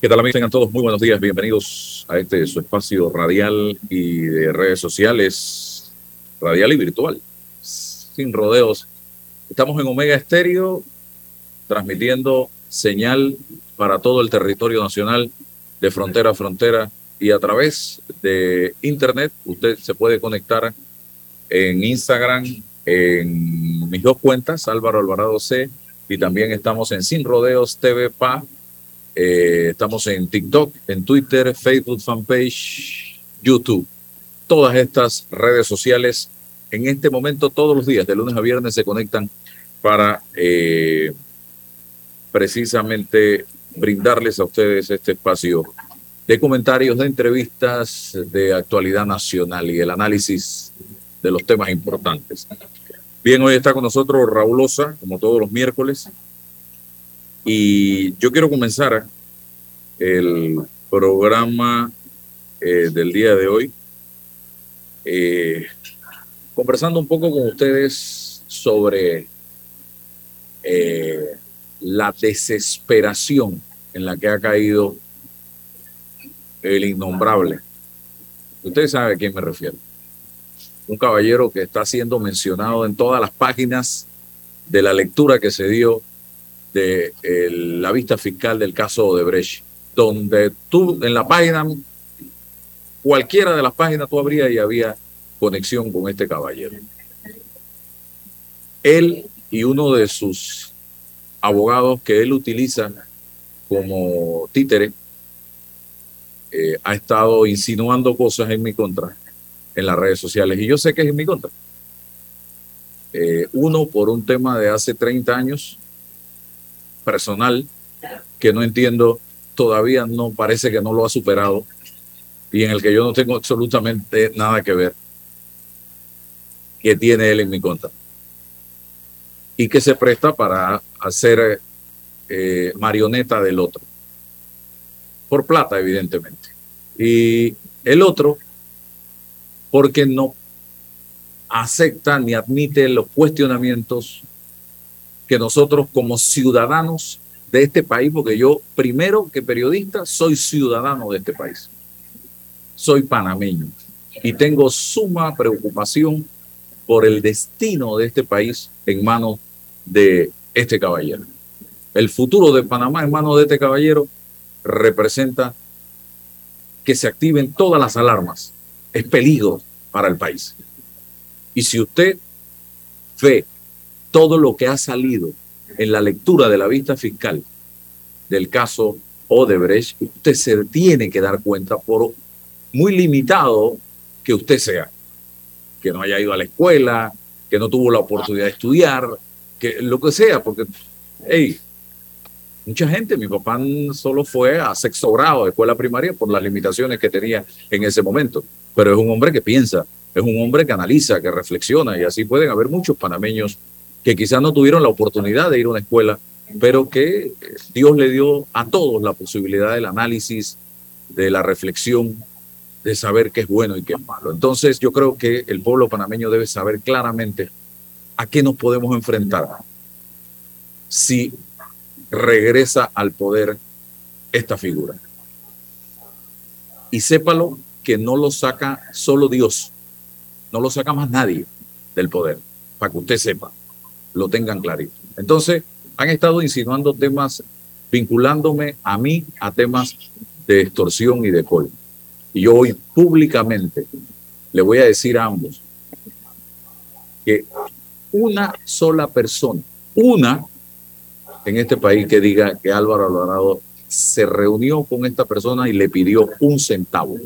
¿Qué tal amigos? Tengan todos muy buenos días. Bienvenidos a este su espacio radial y de redes sociales, radial y virtual, sin rodeos. Estamos en Omega Estéreo, transmitiendo señal para todo el territorio nacional, de frontera a frontera, y a través de Internet usted se puede conectar en Instagram, en mis dos cuentas, Álvaro Alvarado C, y también estamos en Sin Rodeos TV PA eh, estamos en TikTok, en Twitter, Facebook fanpage, YouTube. Todas estas redes sociales en este momento, todos los días, de lunes a viernes, se conectan para eh, precisamente brindarles a ustedes este espacio de comentarios, de entrevistas, de actualidad nacional y el análisis de los temas importantes. Bien, hoy está con nosotros Raúl Osa, como todos los miércoles, y yo quiero comenzar el programa eh, del día de hoy eh, conversando un poco con ustedes sobre eh, la desesperación en la que ha caído el innombrable. Ustedes saben a quién me refiero. Un caballero que está siendo mencionado en todas las páginas de la lectura que se dio de la vista fiscal del caso Odebrecht, donde tú en la página, cualquiera de las páginas tú abrías y había conexión con este caballero. Él y uno de sus abogados que él utiliza como títere eh, ha estado insinuando cosas en mi contra en las redes sociales y yo sé que es en mi contra. Eh, uno por un tema de hace 30 años personal que no entiendo, todavía no parece que no lo ha superado y en el que yo no tengo absolutamente nada que ver, que tiene él en mi contra. Y que se presta para hacer eh, marioneta del otro. Por plata, evidentemente. Y el otro, porque no acepta ni admite los cuestionamientos que nosotros como ciudadanos de este país, porque yo primero que periodista soy ciudadano de este país, soy panameño y tengo suma preocupación por el destino de este país en manos de este caballero. El futuro de Panamá en manos de este caballero representa que se activen todas las alarmas. Es peligro para el país. Y si usted ve todo lo que ha salido en la lectura de la vista fiscal del caso Odebrecht, usted se tiene que dar cuenta por muy limitado que usted sea, que no haya ido a la escuela, que no tuvo la oportunidad de estudiar, que lo que sea, porque, hey, mucha gente, mi papá solo fue a sexto grado de escuela primaria por las limitaciones que tenía en ese momento, pero es un hombre que piensa, es un hombre que analiza, que reflexiona, y así pueden haber muchos panameños que quizás no tuvieron la oportunidad de ir a una escuela, pero que Dios le dio a todos la posibilidad del análisis, de la reflexión, de saber qué es bueno y qué es malo. Entonces yo creo que el pueblo panameño debe saber claramente a qué nos podemos enfrentar si regresa al poder esta figura. Y sépalo que no lo saca solo Dios, no lo saca más nadie del poder, para que usted sepa lo tengan clarito. Entonces, han estado insinuando temas, vinculándome a mí a temas de extorsión y de col. Y yo hoy públicamente le voy a decir a ambos que una sola persona, una en este país que diga que Álvaro Alvarado se reunió con esta persona y le pidió un centavo.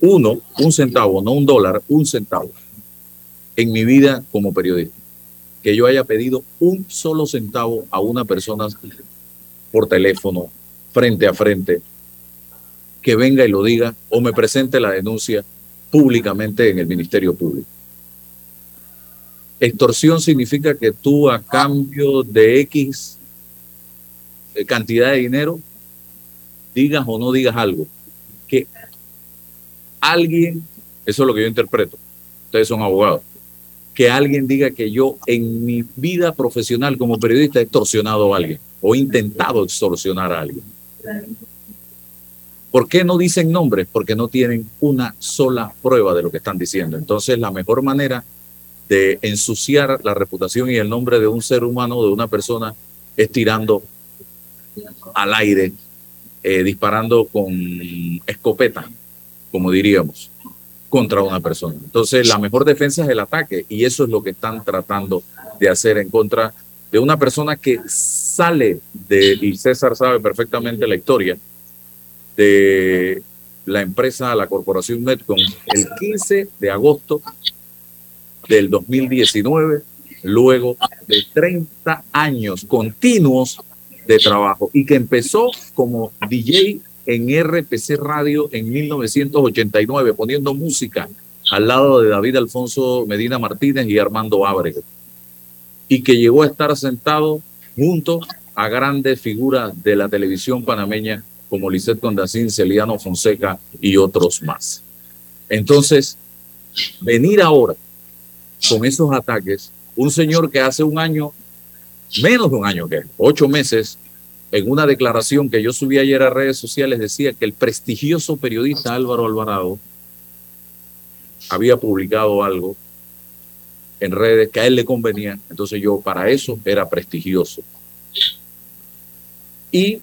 Uno, un centavo, no un dólar, un centavo. En mi vida como periodista que yo haya pedido un solo centavo a una persona por teléfono, frente a frente, que venga y lo diga o me presente la denuncia públicamente en el Ministerio Público. Extorsión significa que tú a cambio de X eh, cantidad de dinero digas o no digas algo. Que alguien, eso es lo que yo interpreto, ustedes son abogados, que alguien diga que yo en mi vida profesional como periodista he extorsionado a alguien o he intentado extorsionar a alguien. ¿Por qué no dicen nombres? Porque no tienen una sola prueba de lo que están diciendo. Entonces, la mejor manera de ensuciar la reputación y el nombre de un ser humano, de una persona, es tirando al aire, eh, disparando con escopeta, como diríamos, contra una persona. Entonces, la mejor defensa es el ataque y eso es lo que están tratando de hacer en contra de una persona que sale de, y César sabe perfectamente la historia, de la empresa, la corporación Metcon, el 15 de agosto del 2019, luego de 30 años continuos de trabajo y que empezó como DJ en RPC Radio en 1989, poniendo música al lado de David Alfonso Medina Martínez y Armando Ábrego, y que llegó a estar sentado junto a grandes figuras de la televisión panameña como Lisette Condacín, Celiano Fonseca y otros más. Entonces, venir ahora con esos ataques, un señor que hace un año, menos de un año que, ocho meses, en una declaración que yo subí ayer a redes sociales, decía que el prestigioso periodista Álvaro Alvarado había publicado algo en redes que a él le convenía, entonces yo para eso era prestigioso. Y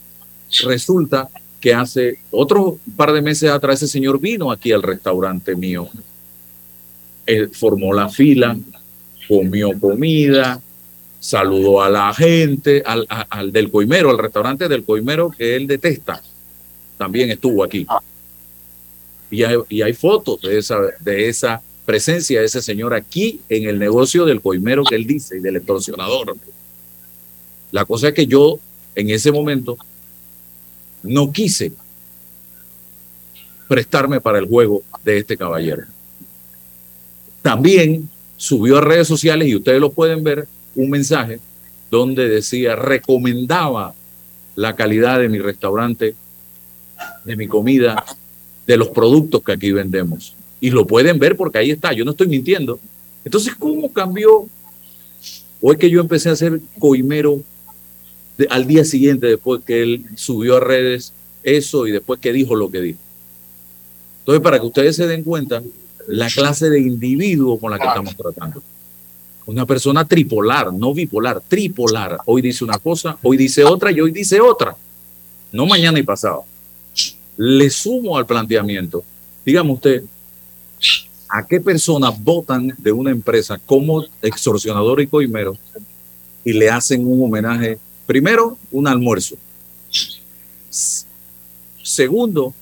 resulta que hace otro par de meses atrás ese señor vino aquí al restaurante mío. Él formó la fila, comió comida, saludó a la gente, al, del Coimero, al restaurante del Coimero que él detesta. También estuvo aquí. Y hay, y hay fotos de esa, de esa presencia de ese señor aquí en el negocio del Coimero que él dice y del extorsionador. La cosa es que yo en ese momento no quise prestarme para el juego de este caballero. También subió a redes sociales y ustedes lo pueden ver un mensaje donde decía, recomendaba la calidad de mi restaurante, de mi comida, de los productos que aquí vendemos. Y lo pueden ver porque ahí está, yo no estoy mintiendo. Entonces, ¿cómo cambió? O es que yo empecé a ser coimero al día siguiente, después que él subió a redes eso y después que dijo lo que dijo. Entonces, para que ustedes se den cuenta, la clase de individuo con la que estamos tratando. Una persona tripolar, no bipolar, tripolar. Hoy dice una cosa, hoy dice otra y hoy dice otra. No mañana y pasado. Le sumo al planteamiento. Dígame usted, ¿a qué personas votan de una empresa como extorsionador y coimero y le hacen un homenaje Primero, un almuerzo. Segundo,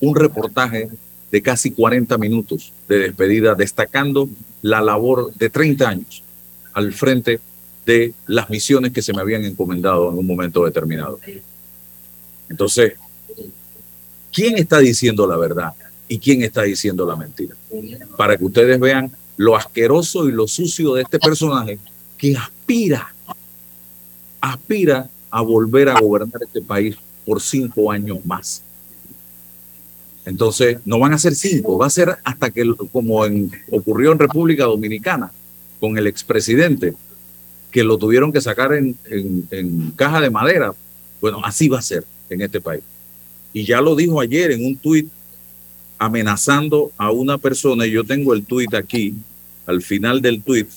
un reportaje de casi 40 minutos de despedida, destacando la labor de 30 años al frente de las misiones que se me habían encomendado en un momento determinado. Entonces, ¿quién está diciendo la verdad y quién está diciendo la mentira? Para que ustedes vean lo asqueroso y lo sucio de este personaje que aspira aspira a volver a gobernar este país por cinco años más. Entonces, no van a ser cinco, va a ser hasta que, como en, ocurrió en República Dominicana, con el expresidente, que lo tuvieron que sacar en, en, caja de madera. Bueno, así va a ser en este país. Y ya lo dijo ayer en un tuit amenazando a una persona, y yo tengo el tuit aquí, al final del tuit,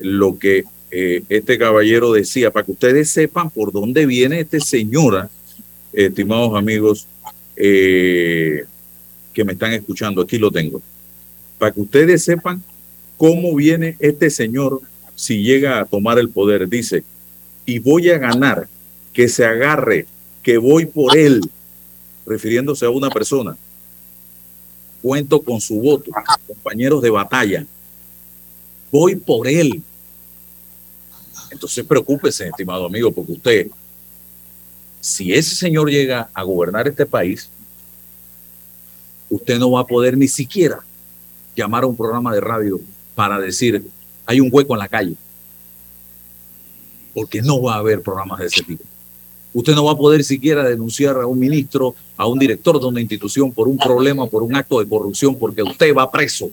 lo que eh, este caballero decía, para que ustedes sepan por dónde viene este señora, estimados amigos eh, que me están escuchando, aquí lo tengo, para que ustedes sepan cómo viene este señor si llega a tomar el poder. Dice, y voy a ganar, que se agarre, que voy por él, refiriéndose a una persona. Cuento con su voto, compañeros de batalla. Voy por él, entonces preocúpese, estimado amigo, porque usted, si ese señor llega a gobernar este país, usted no va a poder ni siquiera llamar a un programa de radio para decir, hay un hueco en la calle. Porque no va a haber programas de ese tipo. Usted no va a poder siquiera denunciar a un ministro, a un director de una institución por un problema, por un acto de corrupción, porque usted va preso.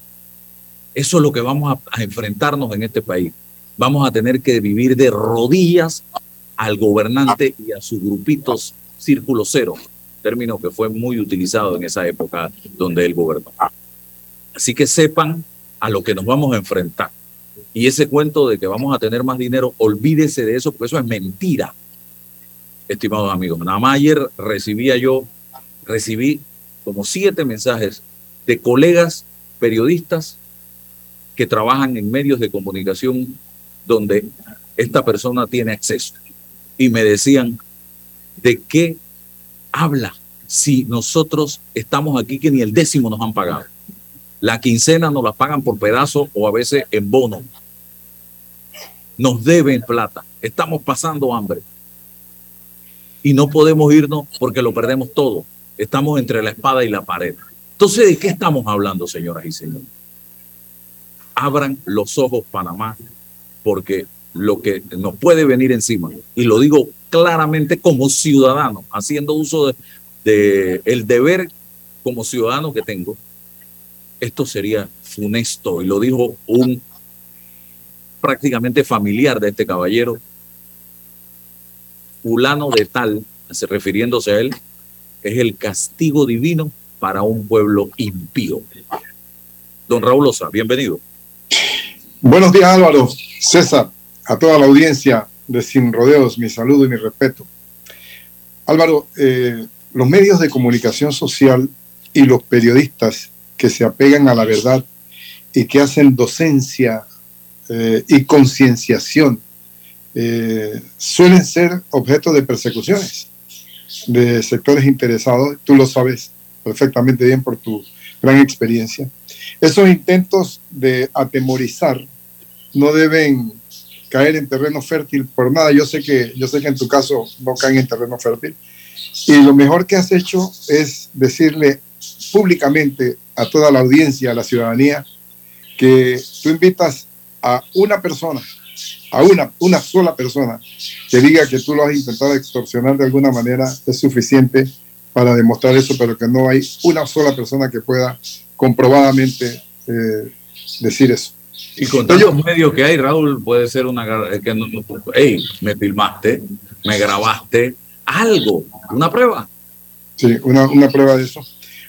Eso es lo que vamos a, a enfrentarnos en este país vamos a tener que vivir de rodillas al gobernante y a sus grupitos círculo cero término que fue muy utilizado en esa época donde él gobernó. Así que sepan a lo que nos vamos a enfrentar. Y ese cuento de que vamos a tener más dinero, olvídese de eso, porque eso es mentira, estimados amigos. Nada más ayer recibía yo, recibí como siete mensajes de colegas periodistas que trabajan en medios de comunicación donde esta persona tiene acceso. Y me decían, ¿de qué habla si nosotros estamos aquí que ni el décimo nos han pagado? La quincena nos la pagan por pedazo o a veces en bono. Nos deben plata. Estamos pasando hambre. Y no podemos irnos porque lo perdemos todo. Estamos entre la espada y la pared. Entonces, ¿de qué estamos hablando, señoras y señores? Abran los ojos, Panamá, porque lo que nos puede venir encima, y lo digo claramente como ciudadano, haciendo uso de, el deber como ciudadano que tengo, esto sería funesto. Y lo dijo un prácticamente familiar de este caballero, fulano de tal, refiriéndose a él, es el castigo divino para un pueblo impío. Don Raúl Osa, bienvenido. Buenos días Álvaro, César, a toda la audiencia de Sin Rodeos, mi saludo y mi respeto. Álvaro, eh, los medios de comunicación social y los periodistas que se apegan a la verdad y que hacen docencia eh, y concienciación eh, suelen ser objeto de persecuciones de sectores interesados. Tú lo sabes perfectamente bien por tu gran experiencia. Esos intentos de atemorizar no deben caer en terreno fértil por nada. Yo sé que yo sé que en tu caso no caen en terreno fértil. Y lo mejor que has hecho es decirle públicamente a toda la audiencia, a la ciudadanía, que tú invitas a una persona, a una, una sola persona, que diga que tú lo has intentado extorsionar de alguna manera, es suficiente para demostrar eso, pero que no hay una sola persona que pueda comprobadamente eh, decir eso. Y con tantos medios que hay, Raúl, puede ser una... que hey, me filmaste, me grabaste, algo, una prueba. Sí, una, una prueba de eso.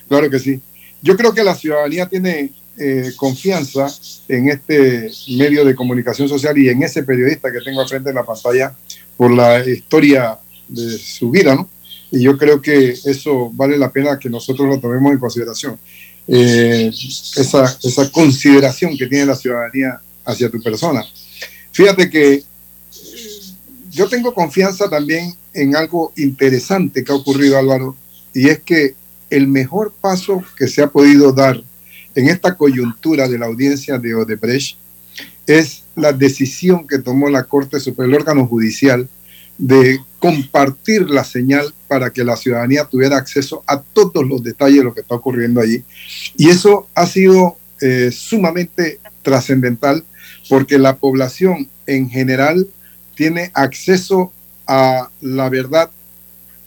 Claro que sí. Yo creo que la ciudadanía tiene eh, confianza en este medio de comunicación social y en ese periodista que tengo al frente en la pantalla por la historia de su vida, ¿no? Y yo creo que eso vale la pena que nosotros lo tomemos en consideración. Eh, esa, esa consideración que tiene la ciudadanía hacia tu persona. Fíjate que yo tengo confianza también en algo interesante que ha ocurrido, Álvaro, y es que el mejor paso que se ha podido dar en esta coyuntura de la audiencia de Odebrecht es la decisión que tomó la Corte Superior, el órgano judicial, de compartir la señal para que la ciudadanía tuviera acceso a todos los detalles de lo que está ocurriendo allí. Y eso ha sido eh, sumamente trascendental porque la población en general tiene acceso a la verdad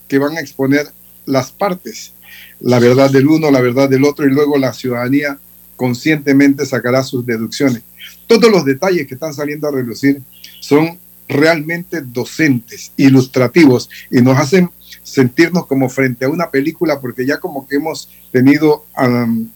que van a exponer las partes la verdad del uno, la verdad del otro y luego la ciudadanía conscientemente sacará sus deducciones. Todos los detalles que están saliendo a relucir son realmente docentes, ilustrativos y nos hacen sentirnos como frente a una película porque ya como que hemos tenido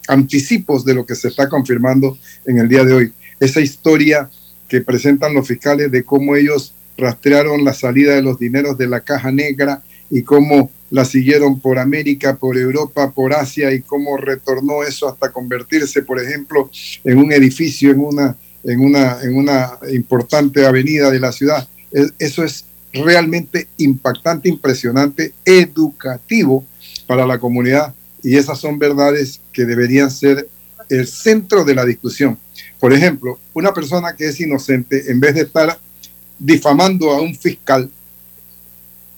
anticipos de lo que se está confirmando en el día de hoy. Esa historia que presentan los fiscales de cómo ellos rastrearon la salida de los dineros de la caja negra y cómo la siguieron por América, por Europa, por Asia y cómo retornó eso hasta convertirse, por ejemplo, en un edificio, en una, en una, en una importante avenida de la ciudad. Eso es realmente impactante, impresionante, educativo para la comunidad y esas son verdades que deberían ser el centro de la discusión. Por ejemplo, una persona que es inocente, en vez de estar difamando a un fiscal,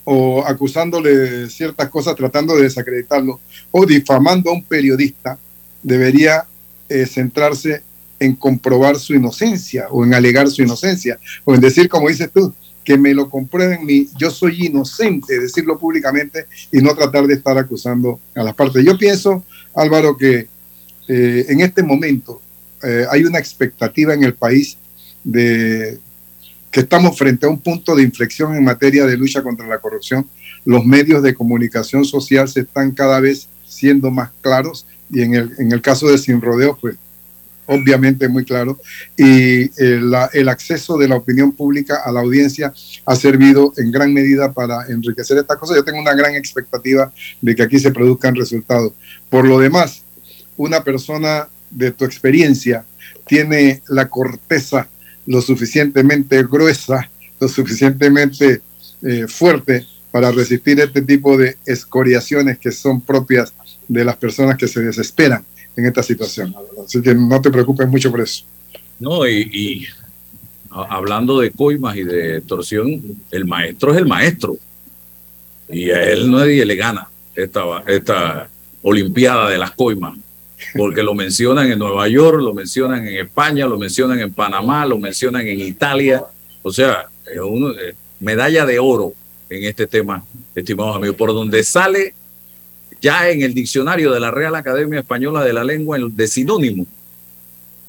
o acusándole ciertas cosas, tratando de desacreditarlo, o difamando a un periodista, debería eh, centrarse en comprobar su inocencia o en alegar su inocencia, o en decir, como dices tú, que me lo comprueben, mi, yo soy inocente, decirlo públicamente y no tratar de estar acusando a las partes. Yo pienso, Álvaro, que eh, en este momento eh, hay una expectativa en el país de que estamos frente a un punto de inflexión en materia de lucha contra la corrupción. Los medios de comunicación social se están cada vez siendo más claros y en el, en el caso de Sin Rodeo, pues obviamente muy claro, y el, eh, el, acceso de la opinión pública a la audiencia ha servido en gran medida para enriquecer esta cosa. Yo tengo una gran expectativa de que aquí se produzcan resultados. Por lo demás, una persona de tu experiencia tiene la corteza lo suficientemente gruesa, lo suficientemente eh, fuerte para resistir este tipo de escoriaciones que son propias de las personas que se desesperan en esta situación. Así que no te preocupes mucho por eso. No, y, hablando de coimas y de extorsión, el maestro es el maestro. Y a él nadie le gana esta, esta Olimpiada de las coimas. Porque lo mencionan en Nueva York, lo mencionan en España, lo mencionan en Panamá, lo mencionan en Italia. O sea, es eh, medalla de oro en este tema, estimados amigos. Por donde sale ya en el diccionario de la Real Academia Española de la Lengua, de sinónimo,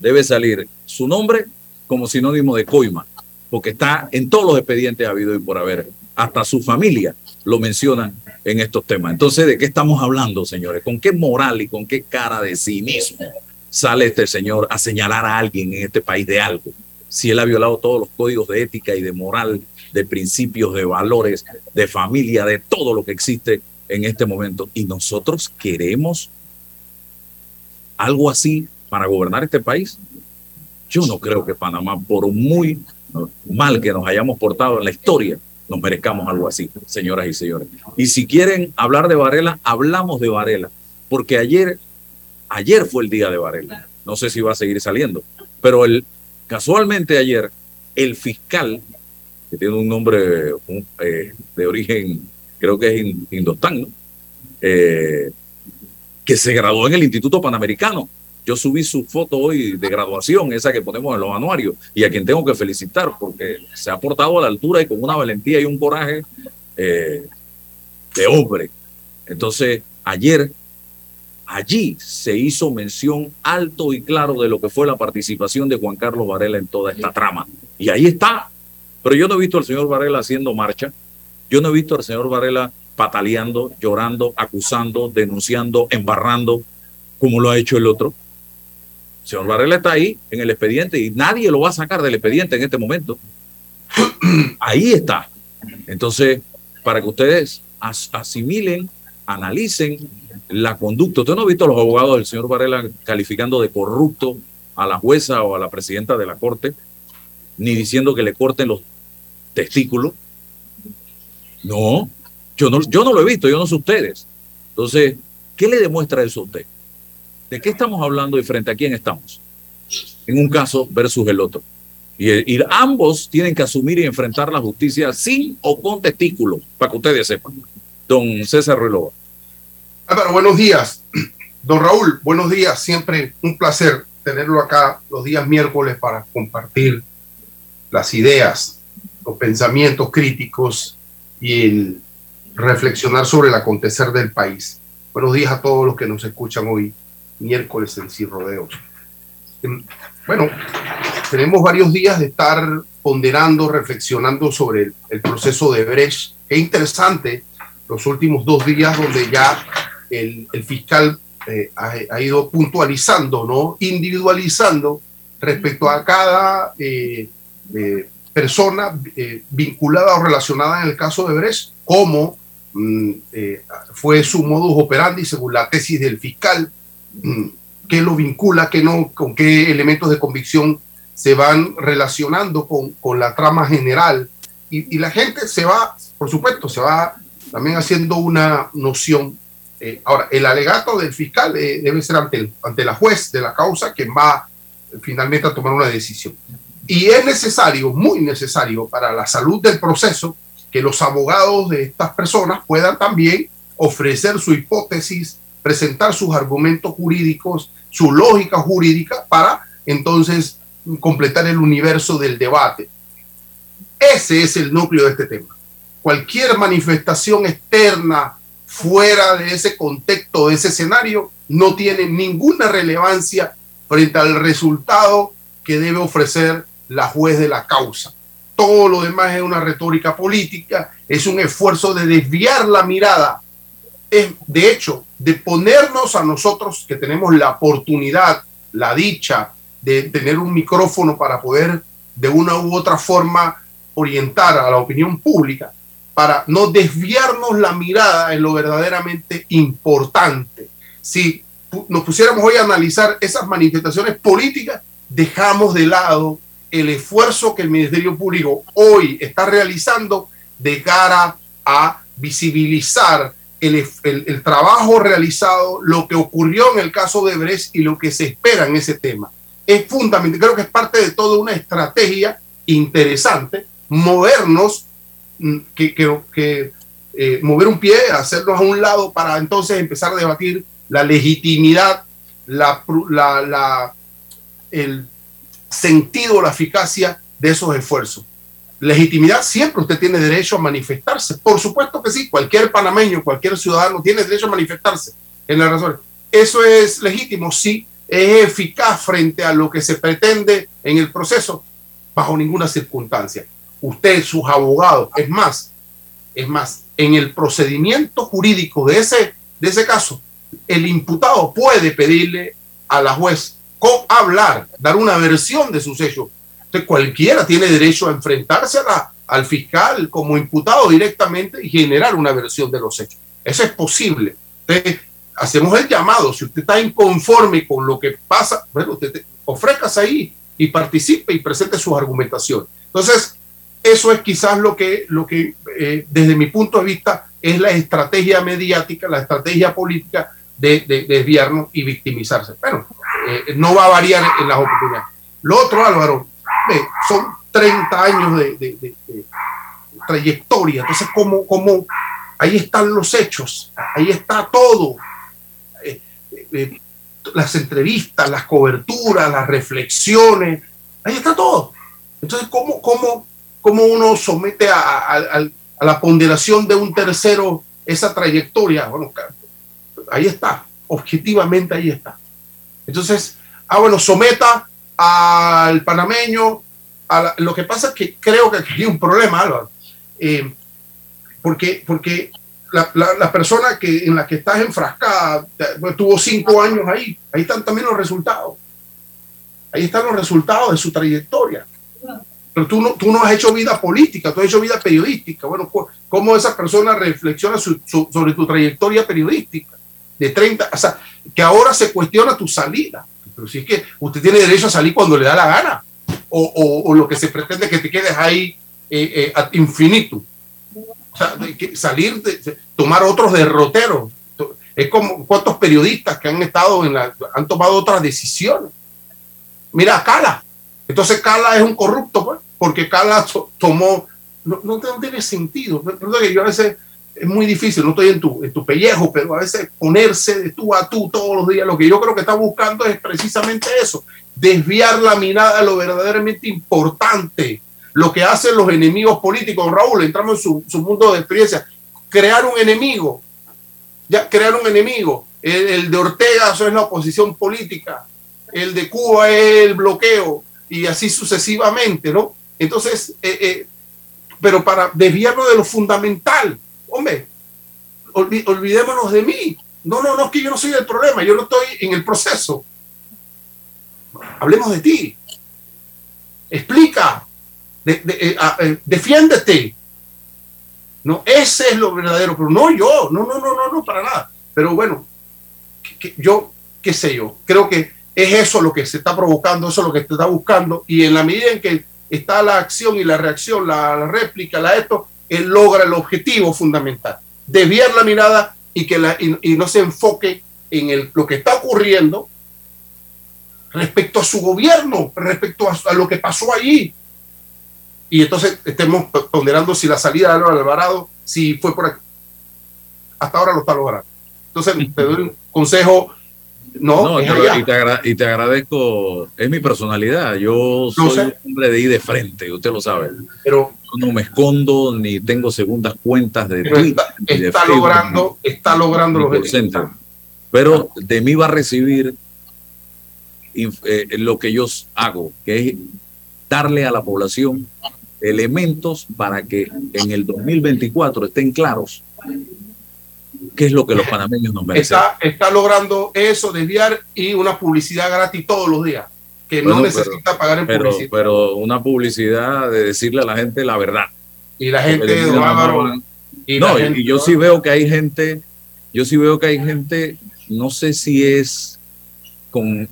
debe salir su nombre como sinónimo de coima, porque está en todos los expedientes habido y por haber. Hasta su familia lo mencionan en estos temas. Entonces, ¿de qué estamos hablando, señores? ¿Con qué moral y con qué cara de cinismo sale este señor a señalar a alguien en este país de algo? Si él ha violado todos los códigos de ética y de moral, de principios, de valores, de familia, de todo lo que existe en este momento. Y nosotros queremos algo así para gobernar este país. Yo no creo que Panamá, por muy mal que nos hayamos portado en la historia, nos merezcamos algo así, señoras y señores. Y si quieren hablar de Varela, hablamos de Varela, porque ayer, ayer fue el día de Varela. No sé si va a seguir saliendo, pero el, casualmente ayer, el fiscal, que tiene un nombre eh, de origen creo que es Indostán, eh, que se graduó en el Instituto Panamericano. Yo subí su foto hoy de graduación, esa que ponemos en los anuarios, y a quien tengo que felicitar porque se ha portado a la altura y con una valentía y un coraje eh, de hombre. Entonces, ayer, allí se hizo mención alto y claro de lo que fue la participación de Juan Carlos Varela en toda esta trama. Y ahí está. Pero yo no he visto al señor Varela haciendo marcha. Yo no he visto al señor Varela pataleando, llorando, acusando, denunciando, embarrando, como lo ha hecho el otro. El señor Varela está ahí en el expediente y nadie lo va a sacar del expediente en este momento. Ahí está. Entonces, para que ustedes asimilen, analicen la conducta. Usted no ha visto a los abogados del señor Varela calificando de corrupto a la jueza o a la presidenta de la corte, ni diciendo que le corten los testículos. No, yo no, yo no lo he visto, yo no sé ustedes. Entonces, ¿qué le demuestra eso a usted? ¿De qué estamos hablando y frente a quién estamos? En un caso versus el otro. Y, ambos tienen que asumir y enfrentar la justicia sin o con testículos, para que ustedes sepan. Don César Ruilova. Álvaro, buenos días. Don Raúl, buenos días. Siempre un placer tenerlo acá los días miércoles para compartir las ideas, los pensamientos críticos y el reflexionar sobre el acontecer del país. Buenos días a todos los que nos escuchan hoy, miércoles en Sin Rodeos. Em, bueno, tenemos varios días de estar ponderando, reflexionando sobre el, proceso de Brecht. Qué interesante los últimos dos días donde ya el, fiscal eh, ha, ido puntualizando, ¿no? individualizando respecto a cada eh, eh, persona eh, vinculada o relacionada en el caso de Brecht, como mm, eh, fue su modus operandi según la tesis del fiscal, mm, qué lo vincula, qué no, con qué elementos de convicción se van relacionando con, con la trama general. Y, la gente se va, por supuesto, se va también haciendo una noción. Eh, ahora, el alegato del fiscal debe ser ante, ante la juez de la causa quien va finalmente a tomar una decisión. Y es necesario, muy necesario para la salud del proceso, que los abogados de estas personas puedan también ofrecer su hipótesis, presentar sus argumentos jurídicos, su lógica jurídica para entonces completar el universo del debate. Ese es el núcleo de este tema. Cualquier manifestación externa fuera de ese contexto, de ese escenario, no tiene ninguna relevancia frente al resultado que debe ofrecer la juez de la causa. todo lo demás es una retórica política, es un esfuerzo de desviar la mirada, es de hecho de ponernos a nosotros que tenemos la oportunidad, la dicha de tener un micrófono para poder de una u otra forma orientar a la opinión pública, para no desviarnos la mirada en lo verdaderamente importante. Si nos pusiéramos hoy a analizar esas manifestaciones políticas, dejamos de lado el esfuerzo que el Ministerio Público hoy está realizando de cara a visibilizar el, el, trabajo realizado, lo que ocurrió en el caso de Bres y lo que se espera en ese tema. Es fundamental, creo que es parte de toda una estrategia interesante, movernos, mm, que, que eh, mover un pie, hacernos a un lado para entonces empezar a debatir la legitimidad, la, la, la el sentido, la eficacia de esos esfuerzos. Legitimidad, siempre usted tiene derecho a manifestarse. Por supuesto que sí, cualquier panameño, cualquier ciudadano tiene derecho a manifestarse en la razón. Eso es legítimo, sí, es eficaz frente a lo que se pretende en el proceso, bajo ninguna circunstancia. Usted, sus abogados, es más, es más, en el procedimiento jurídico de ese, de ese caso, el imputado puede pedirle a la juez hablar, dar una versión de sus hechos. Entonces, cualquiera tiene derecho a enfrentarse a al fiscal como imputado directamente y generar una versión de los hechos. Eso es posible. Hacemos el llamado. Si usted está inconforme con lo que pasa, bueno, usted ofrezcase ahí y participe y presente sus argumentaciones. Entonces, eso es quizás lo que, lo que eh, desde mi punto de vista, es la estrategia mediática, la estrategia política de, de, desviarnos y victimizarse. Bueno, eh, no va a variar en las oportunidades. Lo otro, Álvaro, son 30 años de, trayectoria. Entonces, como, como ahí están los hechos, ahí está todo. Eh, eh, las entrevistas, las coberturas, las reflexiones, ahí está todo. Entonces, ¿cómo, cómo, cómo uno somete a, a la ponderación de un tercero esa trayectoria? Bueno, ahí está, objetivamente ahí está. Entonces, ah, bueno, someta al panameño. Lo que pasa es que creo que aquí hay un problema, Álvaro. Eh, porque, porque la, persona que, en la que estás enfrascada pues, tuvo cinco años ahí. Ahí están también los resultados. Ahí están los resultados de su trayectoria. Pero tú no, tú no has hecho vida política, tú has hecho vida periodística. Bueno, ¿cómo esa persona reflexiona sobre tu trayectoria periodística? De 30, o sea, que ahora se cuestiona tu salida. Pero si es que usted tiene derecho a salir cuando le da la gana, o, lo que se pretende que te quedes ahí eh, eh infinito. O sea, salir, de, tomar otros derroteros. Es como cuántos periodistas que han estado en la, han tomado otras decisiones. Mira, Cala. Entonces Cala es un corrupto, pues, porque Cala tomó, no, no, tiene sentido. que yo a veces es muy difícil, no estoy en tu, en tu pellejo, pero a veces ponerse de tú a tú todos los días, lo que yo creo que está buscando es precisamente eso, desviar la mirada a lo verdaderamente importante, lo que hacen los enemigos políticos. Raúl, entramos en su, su mundo de experiencia, crear un enemigo, ya crear un enemigo. El, de Ortega eso es la oposición política, el de Cuba es el bloqueo y así sucesivamente, ¿no? Entonces, eh, eh, pero para desviarlo de lo fundamental, hombre, olvidémonos de mí. No, no, no es que yo no soy el problema, yo no estoy en el proceso. Hablemos de ti. Explica, eh, eh, defiéndete. No, ese es lo verdadero, pero no yo, no, no, no, no, no, para nada. Pero bueno, yo, qué sé yo, creo que es eso lo que se está provocando, eso es lo que se está buscando, y en la medida en que está la acción y la reacción, la, la réplica, la esto, él logra el objetivo fundamental, desviar la mirada y, que la, y, no se enfoque en el, lo que está ocurriendo respecto a su gobierno, respecto a, lo que pasó allí. Y entonces estemos ponderando si la salida de Álvaro Alvarado, si fue por aquí. Hasta ahora lo está logrando. Entonces, te doy un consejo no, y, te agradezco, es mi personalidad, yo soy un hombre de ir de frente, usted lo sabe. Pero no me escondo ni tengo segundas cuentas de Twitter. Está, logrando, está logrando los Pero de mí va a recibir eh, lo que yo hago, que es darle a la población elementos para que en el 2024 estén claros qué es lo que los panameños nos merecen. Está, está logrando eso, desviar y una publicidad gratis todos los días, que no necesita pagar en pero, publicidad. Pero una publicidad de decirle a la gente la verdad. Y la gente, don Álvaro, y no, gente- y yo sí veo que hay gente, yo sí veo que hay gente, no sé si es con,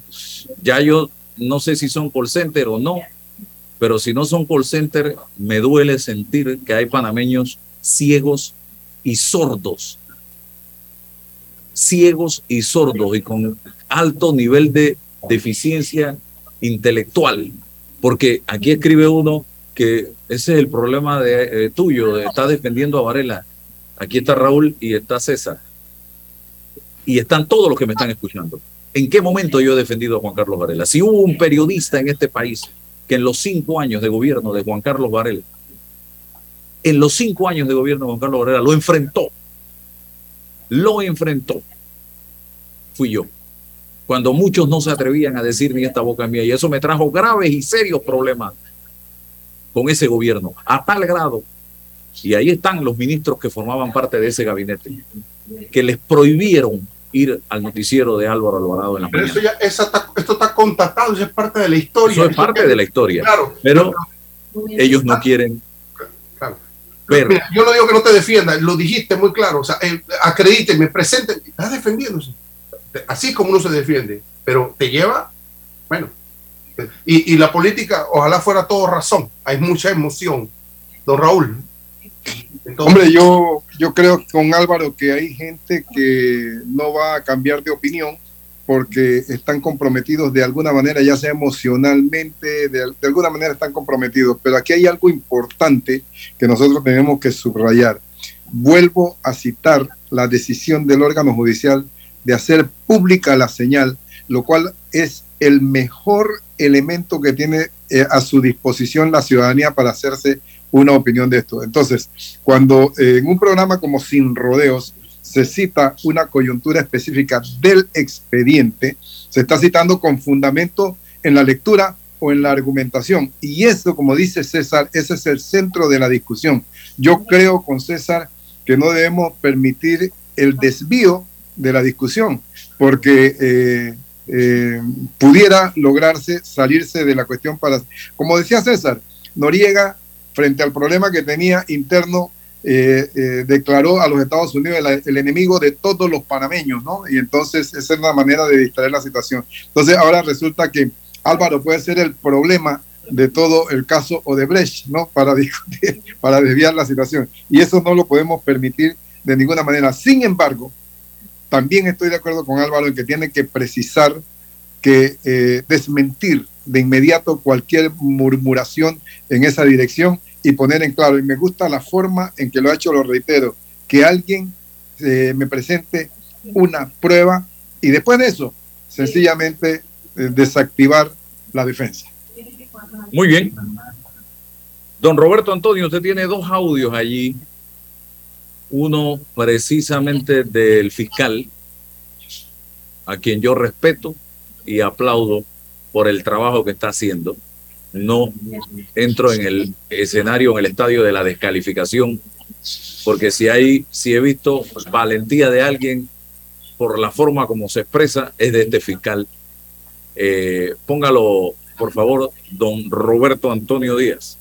ya yo no sé si son call center o no, pero si no son call center, me duele sentir que hay panameños ciegos y sordos, ciegos y sordos y con alto nivel de deficiencia intelectual, porque aquí escribe uno que ese es el problema de, eh, tuyo, de estar defendiendo a Varela. Aquí está Raúl y está César. Y están todos los que me están escuchando. ¿En qué momento yo he defendido a Juan Carlos Varela? Si hubo un periodista en este país que en los cinco años de gobierno de Juan Carlos Varela, en los cinco años de gobierno de Juan Carlos Varela, lo enfrentó. Lo enfrentó. Fui yo. Cuando muchos no se atrevían a decir ni esta boca mía. Y eso me trajo graves y serios problemas con ese gobierno, a tal grado, y ahí están los ministros que formaban parte de ese gabinete, que les prohibieron ir al noticiero de Álvaro Alvarado en la Pero mañana. eso ya, está- esto está contatado, eso es parte de la historia. Eso es parte de la historia, Claro, pero ellos no quieren. Mira, yo no digo que no te defienda, lo dijiste muy claro, o sea, eh, acredítenme, presenten, estás defendiéndose. Así como uno se defiende, pero te lleva, bueno, y, y la política, ojalá fuera todo razón, hay mucha emoción, don Raúl. Hombre, yo, yo creo con Álvaro que hay gente que no va a cambiar de opinión porque están comprometidos de alguna manera, ya sea emocionalmente, de, de alguna manera están comprometidos. Pero aquí hay algo importante que nosotros tenemos que subrayar. Vuelvo a citar la decisión del órgano judicial de hacer pública la señal, lo cual es el mejor elemento que tiene eh, a su disposición la ciudadanía para hacerse una opinión de esto. Entonces, cuando eh, en un programa como Sin Rodeos se cita una coyuntura específica del expediente, se está citando con fundamento en la lectura o en la argumentación. Y eso, como dice César, ese es el centro de la discusión. Yo creo con César que no debemos permitir el desvío de la discusión, porque eh, eh, pudiera lograrse salirse de la cuestión para, como decía César, Noriega frente al problema que tenía interno, eh, declaró a los Estados Unidos el, el, enemigo de todos los panameños, ¿no? Y entonces esa es una manera de distraer la situación. Entonces ahora resulta que Álvaro puede ser el problema de todo el caso Odebrecht, ¿no? Para discutir, para desviar la situación. Y eso no lo podemos permitir de ninguna manera. Sin embargo, también estoy de acuerdo con Álvaro en que tiene que precisar que eh, desmentir de inmediato cualquier murmuración en esa dirección y poner en claro. Y me gusta la forma en que lo ha hecho, lo reitero, que alguien eh, me presente una prueba y después de eso, sencillamente eh, desactivar la defensa. Muy bien. Don Roberto Antonio, usted tiene dos audios allí. Uno precisamente del fiscal, a quien yo respeto y aplaudo por el trabajo que está haciendo. No entro en el escenario, en el estadio de la descalificación, porque si hay, si he visto valentía de alguien por la forma como se expresa, es de este fiscal. Eh, póngalo, por favor, don Roberto Antonio Díaz.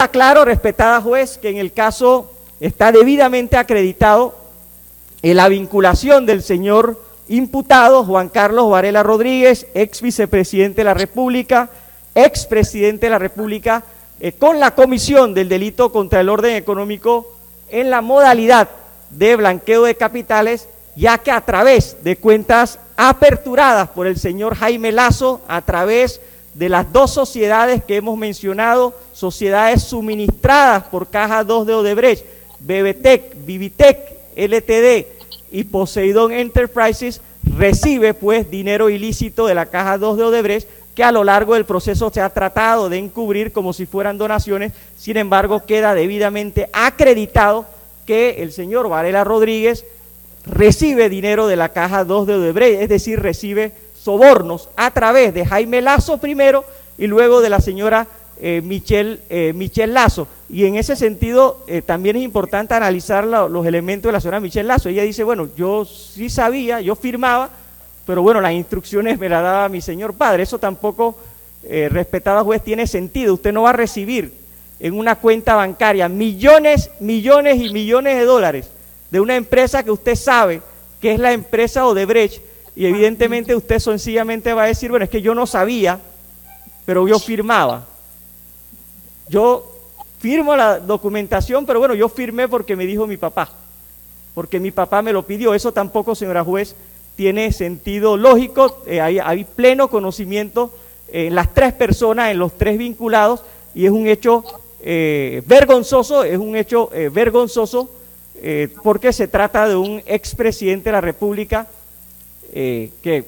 Está claro, respetada juez, que en el caso está debidamente acreditado la vinculación del señor imputado Juan Carlos Varela Rodríguez, ex vicepresidente de la República, ex presidente de la República, eh, con la comisión del delito contra el orden económico en la modalidad de blanqueo de capitales, ya que a través de cuentas aperturadas por el señor Jaime Lazo, a través de las dos sociedades que hemos mencionado, sociedades suministradas por Caja 2 de Odebrecht, BBTEC, Vivitec, LTD, y Poseidón Enterprises recibe pues dinero ilícito de la caja 2 de Odebrecht que a lo largo del proceso se ha tratado de encubrir como si fueran donaciones, sin embargo queda debidamente acreditado que el señor Varela Rodríguez recibe dinero de la caja 2 de Odebrecht, es decir, recibe sobornos a través de Jaime Lazo primero y luego de la señora eh, Michelle, eh, Michelle Lazo. Y en ese sentido eh, también es importante analizar los elementos de la señora Michelle Lazo. Ella dice, bueno, yo sí sabía, yo firmaba, pero bueno, las instrucciones me las daba mi señor padre. Eso tampoco, respetado juez, tiene sentido. Usted no va a recibir en una cuenta bancaria millones, millones y millones de dólares de una empresa que usted sabe que es la empresa Odebrecht y evidentemente usted sencillamente va a decir, bueno, es que yo no sabía, pero yo firmaba. Yo firmo la documentación, pero bueno, yo firmé porque me dijo mi papá, porque mi papá me lo pidió. Eso tampoco, señora juez, tiene sentido lógico. Eh, hay, pleno conocimiento en las tres personas, en los tres vinculados, y es un hecho eh, vergonzoso, es un hecho eh, vergonzoso porque se trata de un expresidente de la República eh, que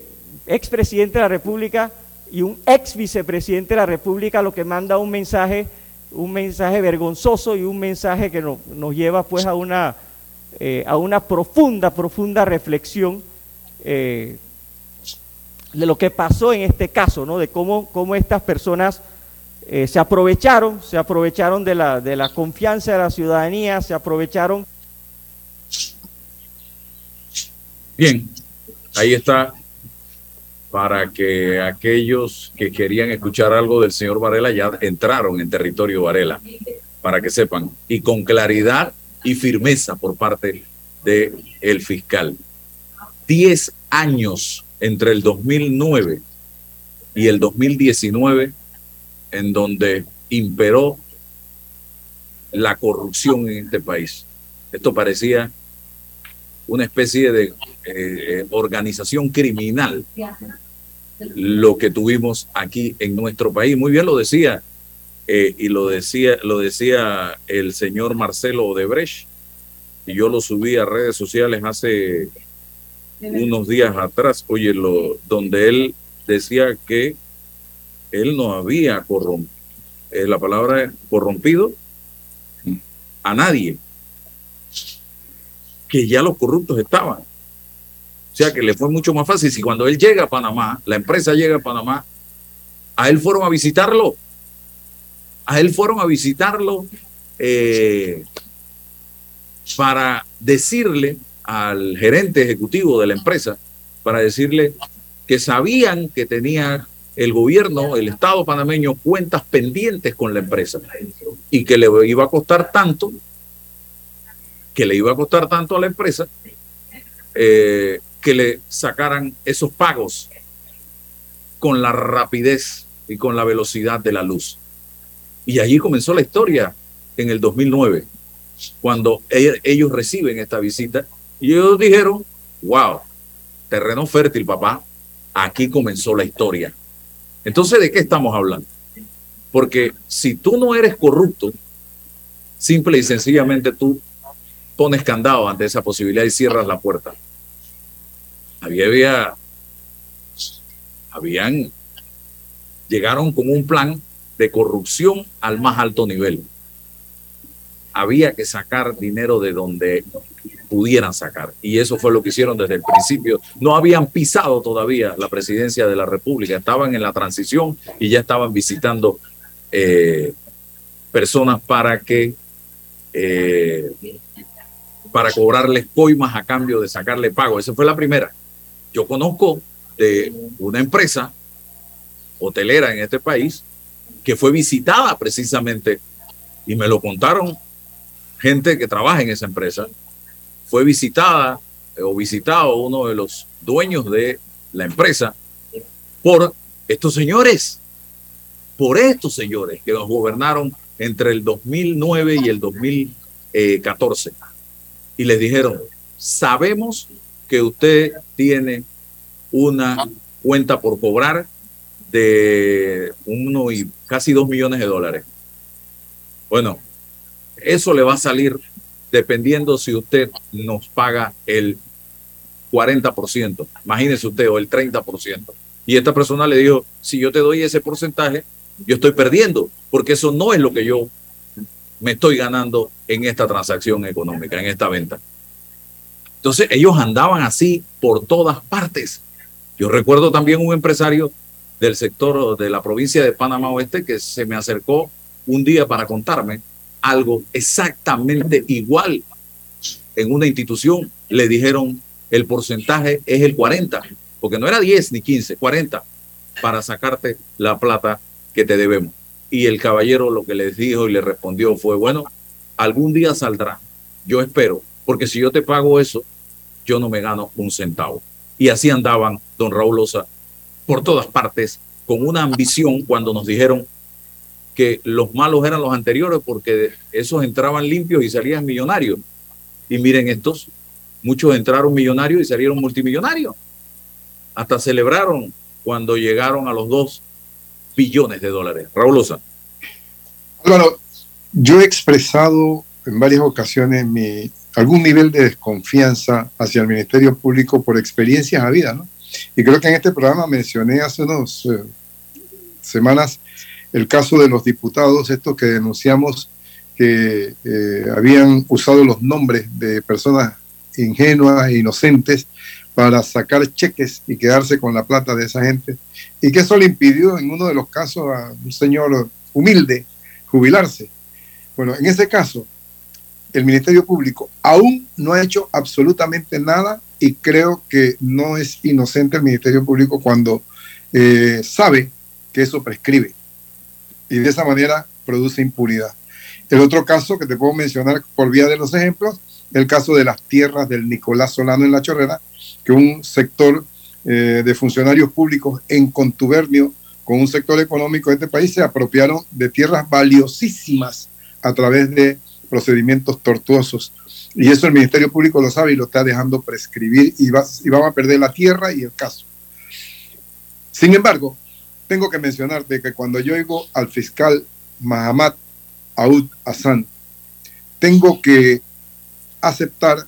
expresidente de la República y un ex vicepresidente de la República, lo que manda un mensaje, un mensaje vergonzoso y un mensaje que nos lleva pues a una, eh, a una profunda, profunda reflexión eh, de lo que pasó en este caso, ¿no? de cómo, cómo estas personas se aprovecharon, se aprovecharon de la, de la confianza de la ciudadanía, se aprovecharon. Bien, Ahí está para que aquellos que querían escuchar algo del señor Varela ya entraron en territorio Varela, para que sepan, y con claridad y firmeza por parte del el fiscal. Diez años entre el 2009 y el 2019 en donde imperó la corrupción en este país. Esto parecía una especie de eh, organización criminal lo que tuvimos aquí en nuestro país. Muy bien lo decía, eh, y lo decía, lo decía el señor Marcelo Odebrecht, y yo lo subí a redes sociales hace unos días atrás, oye, lo, donde él decía que él no había corrompido, eh, la palabra corrompido a nadie, que ya los corruptos estaban. O sea que le fue mucho más fácil. Si cuando él llega a Panamá, la empresa llega a Panamá, a él fueron a visitarlo. A él fueron a visitarlo eh, para decirle al gerente ejecutivo de la empresa, para decirle que sabían que tenía el gobierno, el Estado panameño, cuentas pendientes con la empresa y que le iba a costar tanto, que le iba a costar tanto a la empresa eh, que le sacaran esos pagos con la rapidez y con la velocidad de la luz. Y allí comenzó la historia en el 2009, cuando e-, ellos reciben esta visita y ellos dijeron, wow, terreno fértil, papá, aquí comenzó la historia. Entonces, ¿de qué estamos hablando? Porque si tú no eres corrupto, simple y sencillamente tú pones candado ante esa posibilidad y cierras la puerta había, habían, llegaron con un plan de corrupción al más alto nivel. Había que sacar dinero de donde pudieran sacar. Y eso fue lo que hicieron desde el principio. No habían pisado todavía la presidencia de la República, estaban en la transición y ya estaban visitando eh, personas para que eh, para cobrarles coimas a cambio de sacarle pago. Esa fue la primera. Yo conozco de una empresa hotelera en este país que fue visitada precisamente, y me lo contaron gente que trabaja en esa empresa, fue visitada eh, o visitado uno de los dueños de la empresa por estos señores, por estos señores que nos gobernaron entre el 2009 y el 2014. Y les dijeron, sabemos que usted tiene una cuenta por cobrar de uno y casi dos millones de dólares. Bueno, eso le va a salir dependiendo si usted nos paga el 40%, imagínese usted, o el 30%. Y esta persona le dijo, si yo te doy ese porcentaje, yo estoy perdiendo, porque eso no es lo que yo me estoy ganando en esta transacción económica, en esta venta. Entonces ellos andaban así por todas partes. Yo recuerdo también un empresario del sector de la provincia de Panamá Oeste que se me acercó un día para contarme algo exactamente igual en una institución. Le dijeron el porcentaje es el 40, porque no era 10 ni 15, 40 para sacarte la plata que te debemos. Y el caballero lo que les dijo y le respondió fue, bueno, algún día saldrá, yo espero, porque si yo te pago eso, yo no me gano un centavo. Y así andaban don Raúl Osa por todas partes con una ambición cuando nos dijeron que los malos eran los anteriores porque esos entraban limpios y salían millonarios. Y miren estos, muchos entraron millonarios y salieron multimillonarios. Hasta celebraron cuando llegaron a los dos billones de dólares. Raúl Osa. Álvaro, yo he expresado en varias ocasiones mi algún nivel de desconfianza hacia el Ministerio Público por experiencias habidas, ¿no? Y creo que en este programa mencioné hace unas eh, semanas el caso de los diputados, estos que denunciamos que eh, habían usado los nombres de personas ingenuas e inocentes para sacar cheques y quedarse con la plata de esa gente, y que eso le impidió en uno de los casos a un señor humilde jubilarse. Bueno, en ese caso, el Ministerio Público aún no ha hecho absolutamente nada y creo que no es inocente el Ministerio Público cuando eh, sabe que eso prescribe y de esa manera produce impunidad. El otro caso que te puedo mencionar por vía de los ejemplos, el caso de las tierras del Nicolás Solano en La Chorrera, que un sector eh, de funcionarios públicos en contubernio con un sector económico de este país se apropiaron de tierras valiosísimas a través de procedimientos tortuosos. Y eso el Ministerio Público lo sabe y lo está dejando prescribir y, va, y vamos a perder la tierra y el caso. Sin embargo, tengo que mencionarte que cuando yo oigo al fiscal Mahamat Aoud Hassan, tengo que aceptar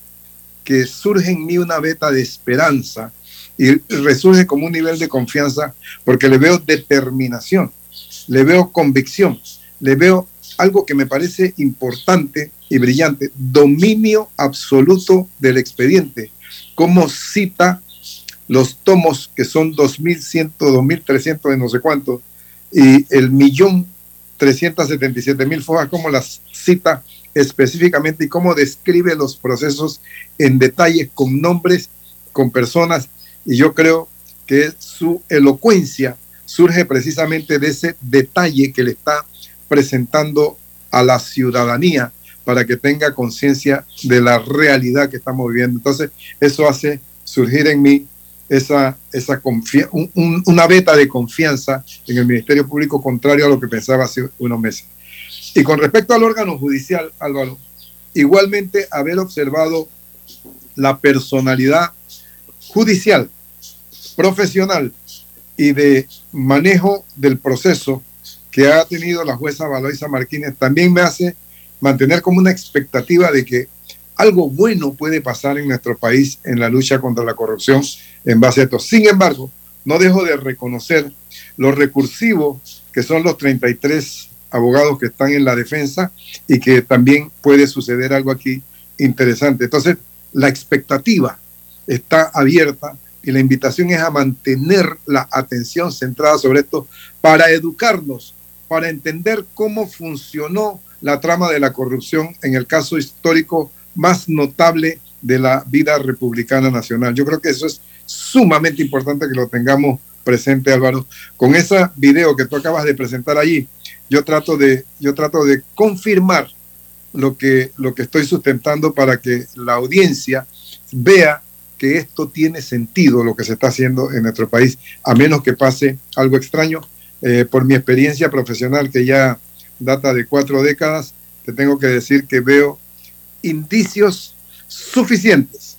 que surge en mí una beta de esperanza y resurge como un nivel de confianza porque le veo determinación, le veo convicción, le veo algo que me parece importante y brillante, dominio absoluto del expediente, como cita los tomos que son 2.100, 2.300 de no sé cuánto, y el millón 377 mil fojas, como las cita específicamente y cómo describe los procesos en detalle con nombres, con personas, y yo creo que su elocuencia surge precisamente de ese detalle que le está presentando a la ciudadanía para que tenga conciencia de la realidad que estamos viviendo. Entonces, eso hace surgir en mí esa, esa una beta de confianza en el Ministerio Público contrario a lo que pensaba hace unos meses. Y con respecto al órgano judicial, Álvaro, igualmente haber observado la personalidad judicial, profesional y de manejo del proceso que ha tenido la jueza Valoisa Martínez también me hace mantener como una expectativa de que algo bueno puede pasar en nuestro país en la lucha contra la corrupción en base a esto. Sin embargo, no dejo de reconocer lo recursivo que son los 33 abogados que están en la defensa y que también puede suceder algo aquí interesante. Entonces, la expectativa está abierta y la invitación es a mantener la atención centrada sobre esto para educarnos para entender cómo funcionó la trama de la corrupción en el caso histórico más notable de la vida republicana nacional. Yo creo que eso es sumamente importante que lo tengamos presente, Álvaro. Con ese video que tú acabas de presentar allí, yo trato de, yo trato de confirmar lo que, lo que estoy sustentando para que la audiencia vea esto tiene sentido, lo que se está haciendo en nuestro país, a menos que pase algo extraño. Eh, por mi experiencia profesional que ya data de cuatro décadas, te tengo que decir que veo indicios suficientes,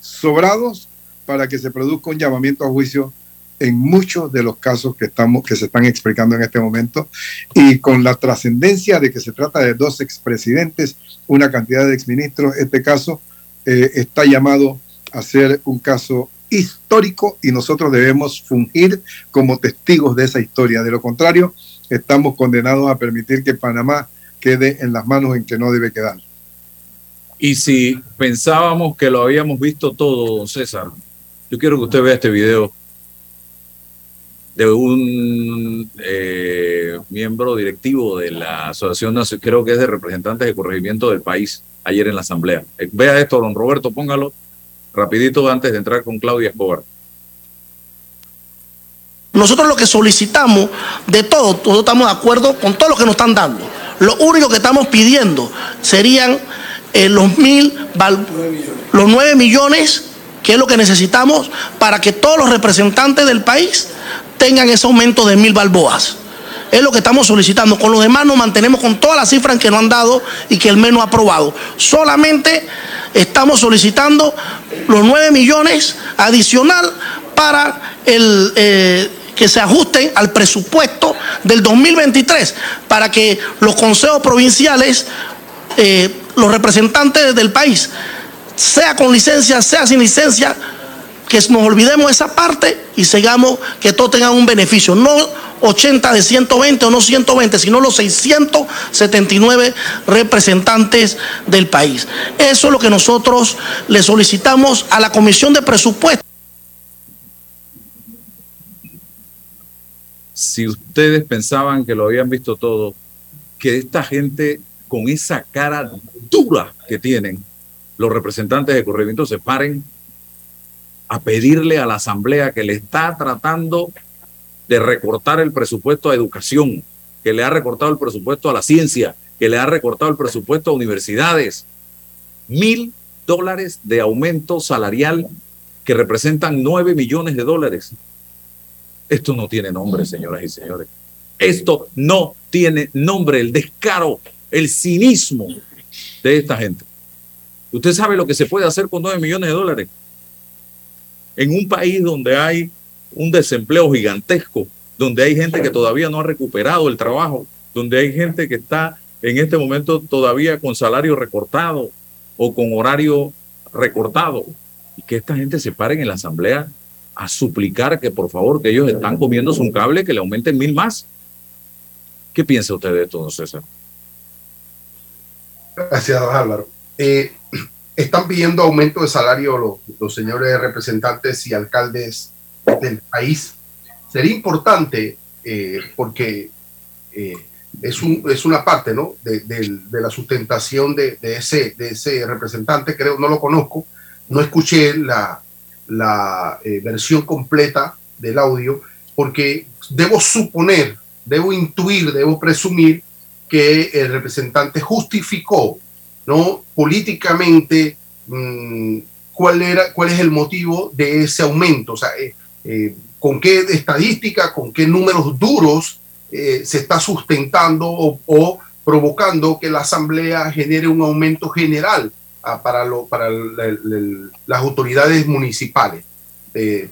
sobrados, para que se produzca un llamamiento a juicio en muchos de los casos que, estamos, que se están explicando en este momento. Y con la trascendencia de que se trata de dos expresidentes, una cantidad de exministros, este caso eh, está llamado a ser un caso histórico y nosotros debemos fungir como testigos de esa historia. De lo contrario, estamos condenados a permitir que Panamá quede en las manos en que no debe quedar. Y si pensábamos que lo habíamos visto todo, don César, yo quiero que usted vea este video de un eh, miembro directivo de la Asociación creo que es de representantes de corregimiento del país, ayer en la Asamblea. Eh, vea esto, don Roberto, póngalo rapidito antes de entrar con Claudia Escobar. Nosotros lo que solicitamos de todo, todos estamos de acuerdo con todo lo que nos están dando. Lo único que estamos pidiendo serían eh, los mil, los nueve millones, que es lo que necesitamos para que todos los representantes del país tengan ese aumento de mil balboas. Es lo que estamos solicitando. Con los demás nos mantenemos con todas las cifras que nos han dado y que el MEN no ha aprobado. Solamente estamos solicitando los nueve millones adicional para el, eh, que se ajusten al presupuesto del 2023 para que los consejos provinciales, eh, los representantes del país, sea con licencia, sea sin licencia, que nos olvidemos de esa parte y sigamos que todos tengan un beneficio. No 80 de 120 o no 120, sino los 679 representantes del país. Eso es lo que nosotros le solicitamos a la Comisión de Presupuestos. si ustedes pensaban que lo habían visto todo, que esta gente con esa cara dura que tienen, los representantes de corregimiento se paren a pedirle a la asamblea que le está tratando de recortar el presupuesto a educación, que le ha recortado el presupuesto a la ciencia, que le ha recortado el presupuesto a universidades. Mil dólares de aumento salarial que representan nueve millones de dólares. Esto no tiene nombre, señoras y señores. Esto no tiene nombre, el descaro, el cinismo de esta gente. Usted sabe lo que se puede hacer con 9 millones de dólares. En un país donde hay un desempleo gigantesco, donde hay gente que todavía no ha recuperado el trabajo, donde hay gente que está en este momento todavía con salario recortado o con horario recortado, y que esta gente se pare en la asamblea a suplicar que por favor, que ellos están comiéndose un cable, que le aumenten mil más. ¿Qué piensa usted de esto, don César? Gracias, Álvaro. Eh, están pidiendo aumento de salario los, señores representantes y alcaldes del país. Sería importante eh, porque eh, es, un, es, una parte ¿no? de, la sustentación de, ese, representante, creo, no lo conozco, no escuché la, la eh, versión completa del audio, porque debo suponer, debo intuir, debo presumir que el representante justificó, ¿no? Políticamente, mmm, cuál, era, cuál es el motivo de ese aumento, o sea, eh, eh, con qué estadística, con qué números duros eh, se está sustentando o, provocando que la Asamblea genere un aumento general para, lo, para las autoridades municipales. En,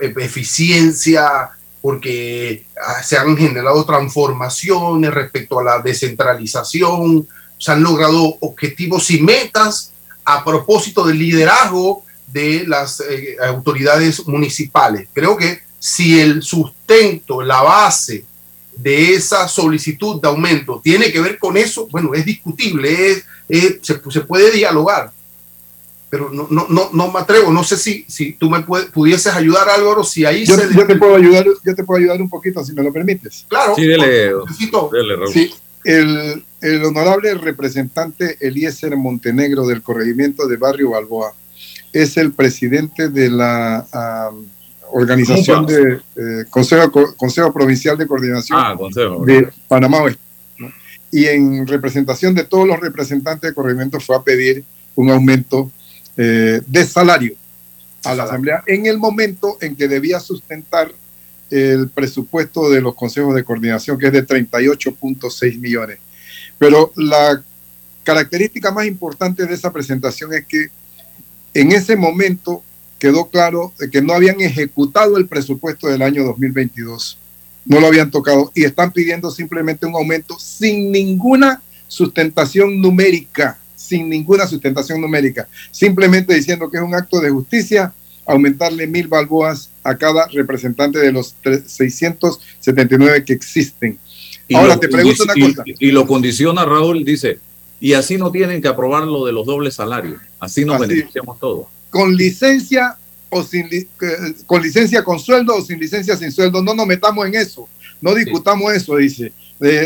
en eficiencia, porque ah, se han generado transformaciones respecto a la descentralización, se han logrado objetivos y metas a propósito del liderazgo de las eh, autoridades municipales. Creo que si el sustento, la base de esa solicitud de aumento tiene que ver con eso, bueno, es discutible, es, eh, se, se, puede dialogar, pero no, no, no, no, me atrevo, no sé si, si tú me puede, pudieses ayudar Álvaro, si ahí yo, se... yo te puedo ayudar, yo te puedo ayudar un poquito, si me lo permites. Claro. Sí, dele, dele Raúl. Sí, el, el, honorable representante Eliezer Montenegro del corregimiento de Barrio Balboa es el presidente de la um, organización de eh, Consejo, Consejo Provincial de Coordinación ah, consejo, de Panamá Oeste y en representación de todos los representantes de corregimiento fue a pedir un aumento eh, de salario a la Asamblea en el momento en que debía sustentar el presupuesto de los consejos de coordinación, que es de 38.6 millones. Pero la característica más importante de esa presentación es que en ese momento quedó claro que no habían ejecutado el presupuesto del año 2022 no lo habían tocado y están pidiendo simplemente un aumento sin ninguna sustentación numérica, sin ninguna sustentación numérica, simplemente diciendo que es un acto de justicia aumentarle mil balboas a cada representante de los 679 que existen. Y Ahora lo, te pregunto y, una cosa. Y, y, lo condiciona Raúl, dice, y así no tienen que aprobar lo de los dobles salarios, así nos así, beneficiamos todos. Con licencia o sin con licencia con sueldo o sin licencia sin sueldo. No nos metamos en eso, no discutamos eso, dice.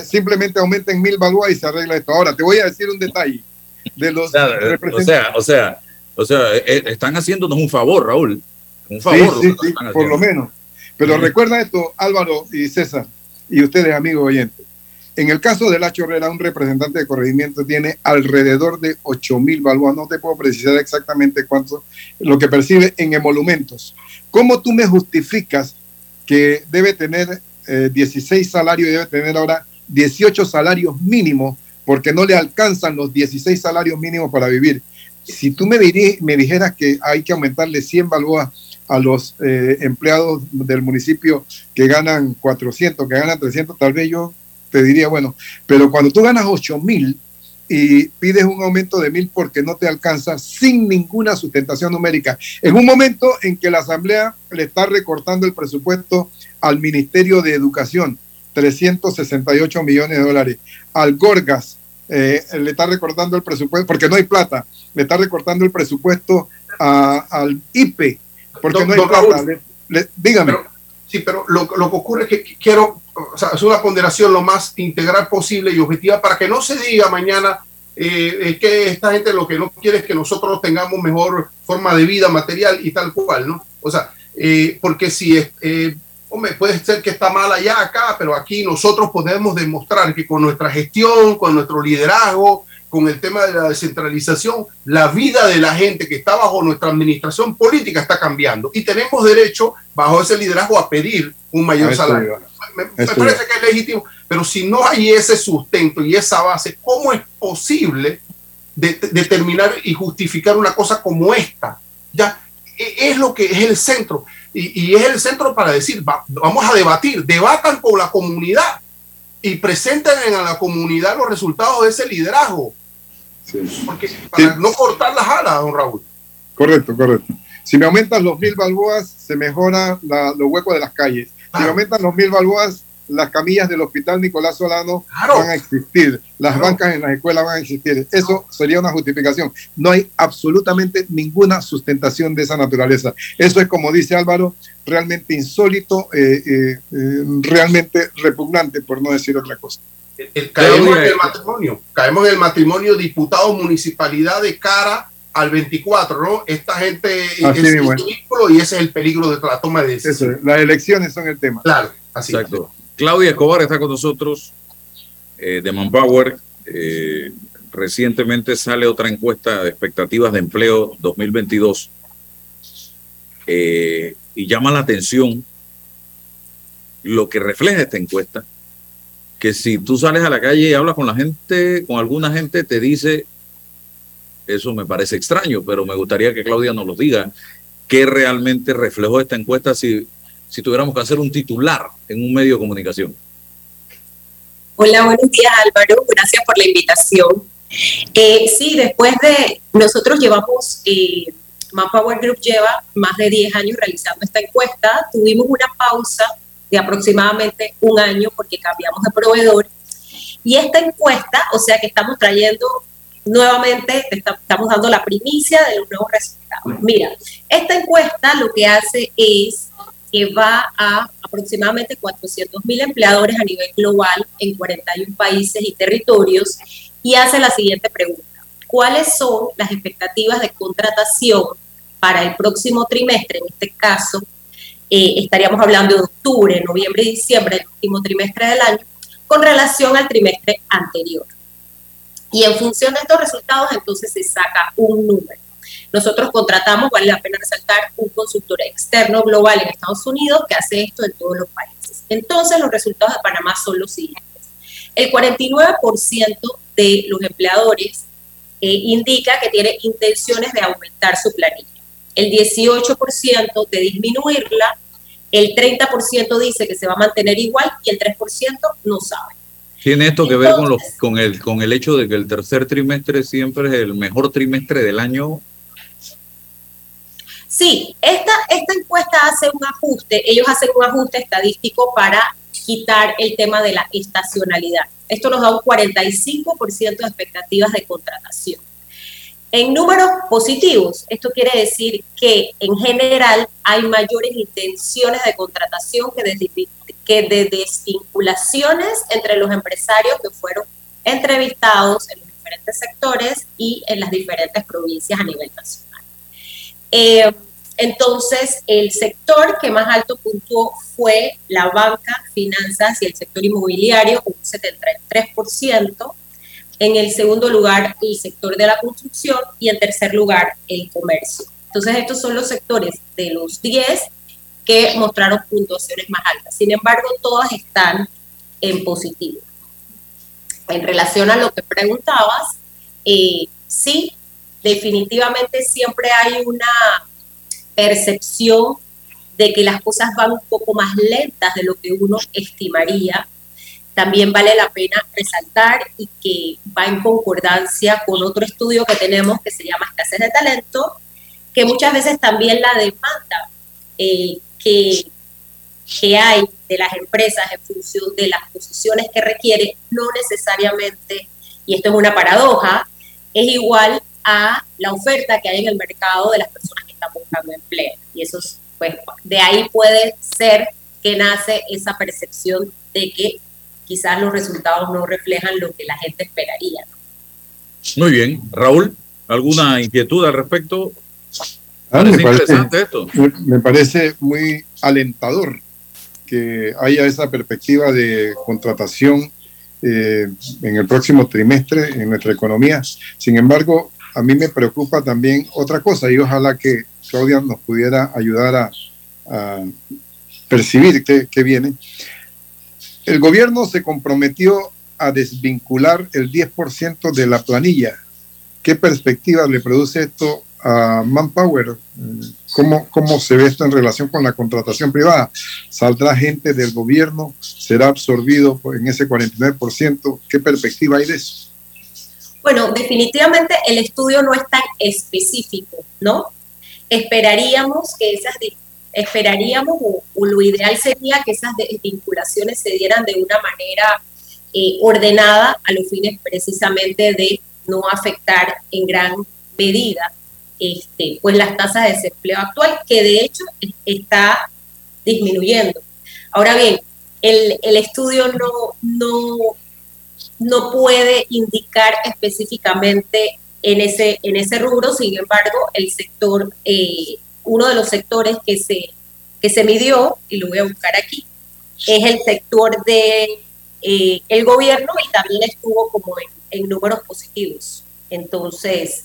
simplemente aumenten mil balúas y se arregla esto. Ahora, te voy a decir un detalle de los o sea, o sea, o sea, eh, eh, están haciéndonos un favor, Raúl. Un favor. Sí, sí, por lo menos. Pero recuerda esto, Álvaro y César, y ustedes, amigos oyentes. En el caso de La Chorrera, un representante de corregimiento tiene alrededor de 8 mil balboas. No te puedo precisar exactamente cuánto, lo que percibe en emolumentos. ¿Cómo tú me justificas que debe tener 16 eh, salarios y debe tener ahora 18 salarios mínimos porque no le alcanzan los 16 salarios mínimos para vivir? Si tú me, me dijeras que hay que aumentarle 100 balboas a los eh, empleados del municipio que ganan 400, que ganan 300, tal vez yo te diría, bueno, pero cuando tú ganas 8 mil y pides un aumento de mil porque no te alcanza sin ninguna sustentación numérica, en un momento en que la Asamblea le está recortando el presupuesto al Ministerio de Educación, 368 millones de dólares, al Gorgas eh, le está recortando el presupuesto, porque no hay plata, le está recortando el presupuesto al IPE, porque no hay plata. dígame. Sí, pero lo, que ocurre es que quiero, o sea, es una ponderación lo más integral posible y objetiva para que no se diga mañana eh, que esta gente lo que no quiere es que nosotros tengamos mejor forma de vida material y tal cual, ¿no? O sea, eh, porque si es, eh, hombre, puede ser que está mal allá acá, pero aquí nosotros podemos demostrar que con nuestra gestión, con nuestro liderazgo, con el tema de la descentralización, la vida de la gente que está bajo nuestra administración política está cambiando. Y tenemos derecho, bajo ese liderazgo, a pedir un mayor salario. Me, parece que es legítimo, pero si no hay ese sustento y esa base, ¿cómo es posible determinar y justificar una cosa como esta? Ya e, es lo que es el centro. Y, es el centro para decir, vamos a debatir, debatan con la comunidad y presenten a la comunidad los resultados de ese liderazgo porque para no cortar las alas, don Raúl. Correcto, correcto. Si me aumentan los mil balboas, se mejora los huecos de las calles. Si me aumentan los mil balboas, las camillas del hospital Nicolás Solano van a existir, las bancas en las escuelas van a existir. Eso sería una justificación. No hay absolutamente ninguna sustentación de esa naturaleza. Eso es, como dice Álvaro, realmente insólito, eh, eh, eh, realmente repugnante, por no decir otra cosa caemos en el matrimonio, caemos en el matrimonio diputado municipalidad de cara al 24, ¿no? Esta gente es el y ese es el peligro de la toma de decisiones. las elecciones son el tema. Claro, así. Exacto. Claudia Escobar está con nosotros eh, de Manpower. Eh, recientemente sale otra encuesta de expectativas de empleo 2022 eh, y llama la atención lo que refleja esta encuesta que si tú sales a la calle y hablas con la gente, con alguna gente, te dice, eso me parece extraño, pero me gustaría que Claudia nos lo diga, qué realmente reflejó esta encuesta si, si tuviéramos que hacer un titular en un medio de comunicación. Hola, buenos días Álvaro, gracias por la invitación. Eh, sí, después de, nosotros llevamos, eh, Manpower Group lleva más de 10 años realizando esta encuesta, tuvimos una pausa de aproximadamente un año porque cambiamos de proveedor. Y esta encuesta, o sea que estamos trayendo nuevamente, estamos dando la primicia de los nuevos resultados. Mira, esta encuesta lo que hace es que va a aproximadamente 400 mil empleadores a nivel global en 41 países y territorios y hace la siguiente pregunta. ¿Cuáles son las expectativas de contratación para el próximo trimestre, en este caso eh, estaríamos hablando de octubre, noviembre y diciembre, el último trimestre del año, con relación al trimestre anterior. Y en función de estos resultados, entonces se saca un número. Nosotros contratamos, vale la pena resaltar, un consultor externo global en Estados Unidos que hace esto en todos los países. Entonces, los resultados de Panamá son los siguientes. El 49% de los empleadores eh, indica que tiene intenciones de aumentar su planilla el 18% de disminuirla, el 30% dice que se va a mantener igual y el 3% no sabe. ¿Tiene esto que ver con, los, con, el, con el hecho de que el tercer trimestre siempre es el mejor trimestre del año? Sí, esta, esta encuesta hace un ajuste, ellos hacen un ajuste estadístico para quitar el tema de la estacionalidad. Esto nos da un 45% de expectativas de contratación. En números positivos, esto quiere decir que en general hay mayores intenciones de contratación que de, que de desvinculaciones entre los empresarios que fueron entrevistados en los diferentes sectores y en las diferentes provincias a nivel nacional. Eh, entonces, el sector que más alto puntuó fue la banca, finanzas y el sector inmobiliario, un 73%. En el segundo lugar, el sector de la construcción y en tercer lugar, el comercio. Entonces, estos son los sectores de los 10 que mostraron puntuaciones más altas. Sin embargo, todas están en positivo. En relación a lo que preguntabas, eh, sí, definitivamente siempre hay una percepción de que las cosas van un poco más lentas de lo que uno estimaría, también vale la pena resaltar y que va en concordancia con otro estudio que tenemos que se llama escasez de talento, que muchas veces también la demanda eh, que, que hay de las empresas en función de las posiciones que requiere, no necesariamente, y esto es una paradoja, es igual a la oferta que hay en el mercado de las personas buscando empleo. Y eso, pues, de ahí puede ser que nace esa percepción de que quizás los resultados no reflejan lo que la gente esperaría. Muy bien. Raúl, ¿alguna inquietud al respecto? Ah, me, parece, esto? me parece muy alentador que haya esa perspectiva de contratación eh, en el próximo trimestre en nuestra economía. Sin embargo, a mí me preocupa también otra cosa y ojalá que Claudia nos pudiera ayudar a, percibir qué, viene. El gobierno se comprometió a desvincular el 10% de la planilla. ¿Qué perspectiva le produce esto a Manpower? ¿Cómo, ¿Cómo se ve esto en relación con la contratación privada? ¿Saldrá gente del gobierno? ¿Será absorbido en ese 49%? ¿Qué perspectiva hay de eso? Bueno, definitivamente el estudio no es tan específico, ¿no? Esperaríamos que esas esperaríamos o, lo ideal sería que esas desvinculaciones se dieran de una manera eh, ordenada a los fines precisamente de no afectar en gran medida este, pues las tasas de desempleo actual, que de hecho está disminuyendo. Ahora bien, el, el estudio no, no, no puede indicar específicamente en ese, en ese rubro, sin embargo, el sector, eh, uno de los sectores que se, que se midió, y lo voy a buscar aquí, es el sector de eh, el gobierno y también estuvo como en, números positivos. Entonces,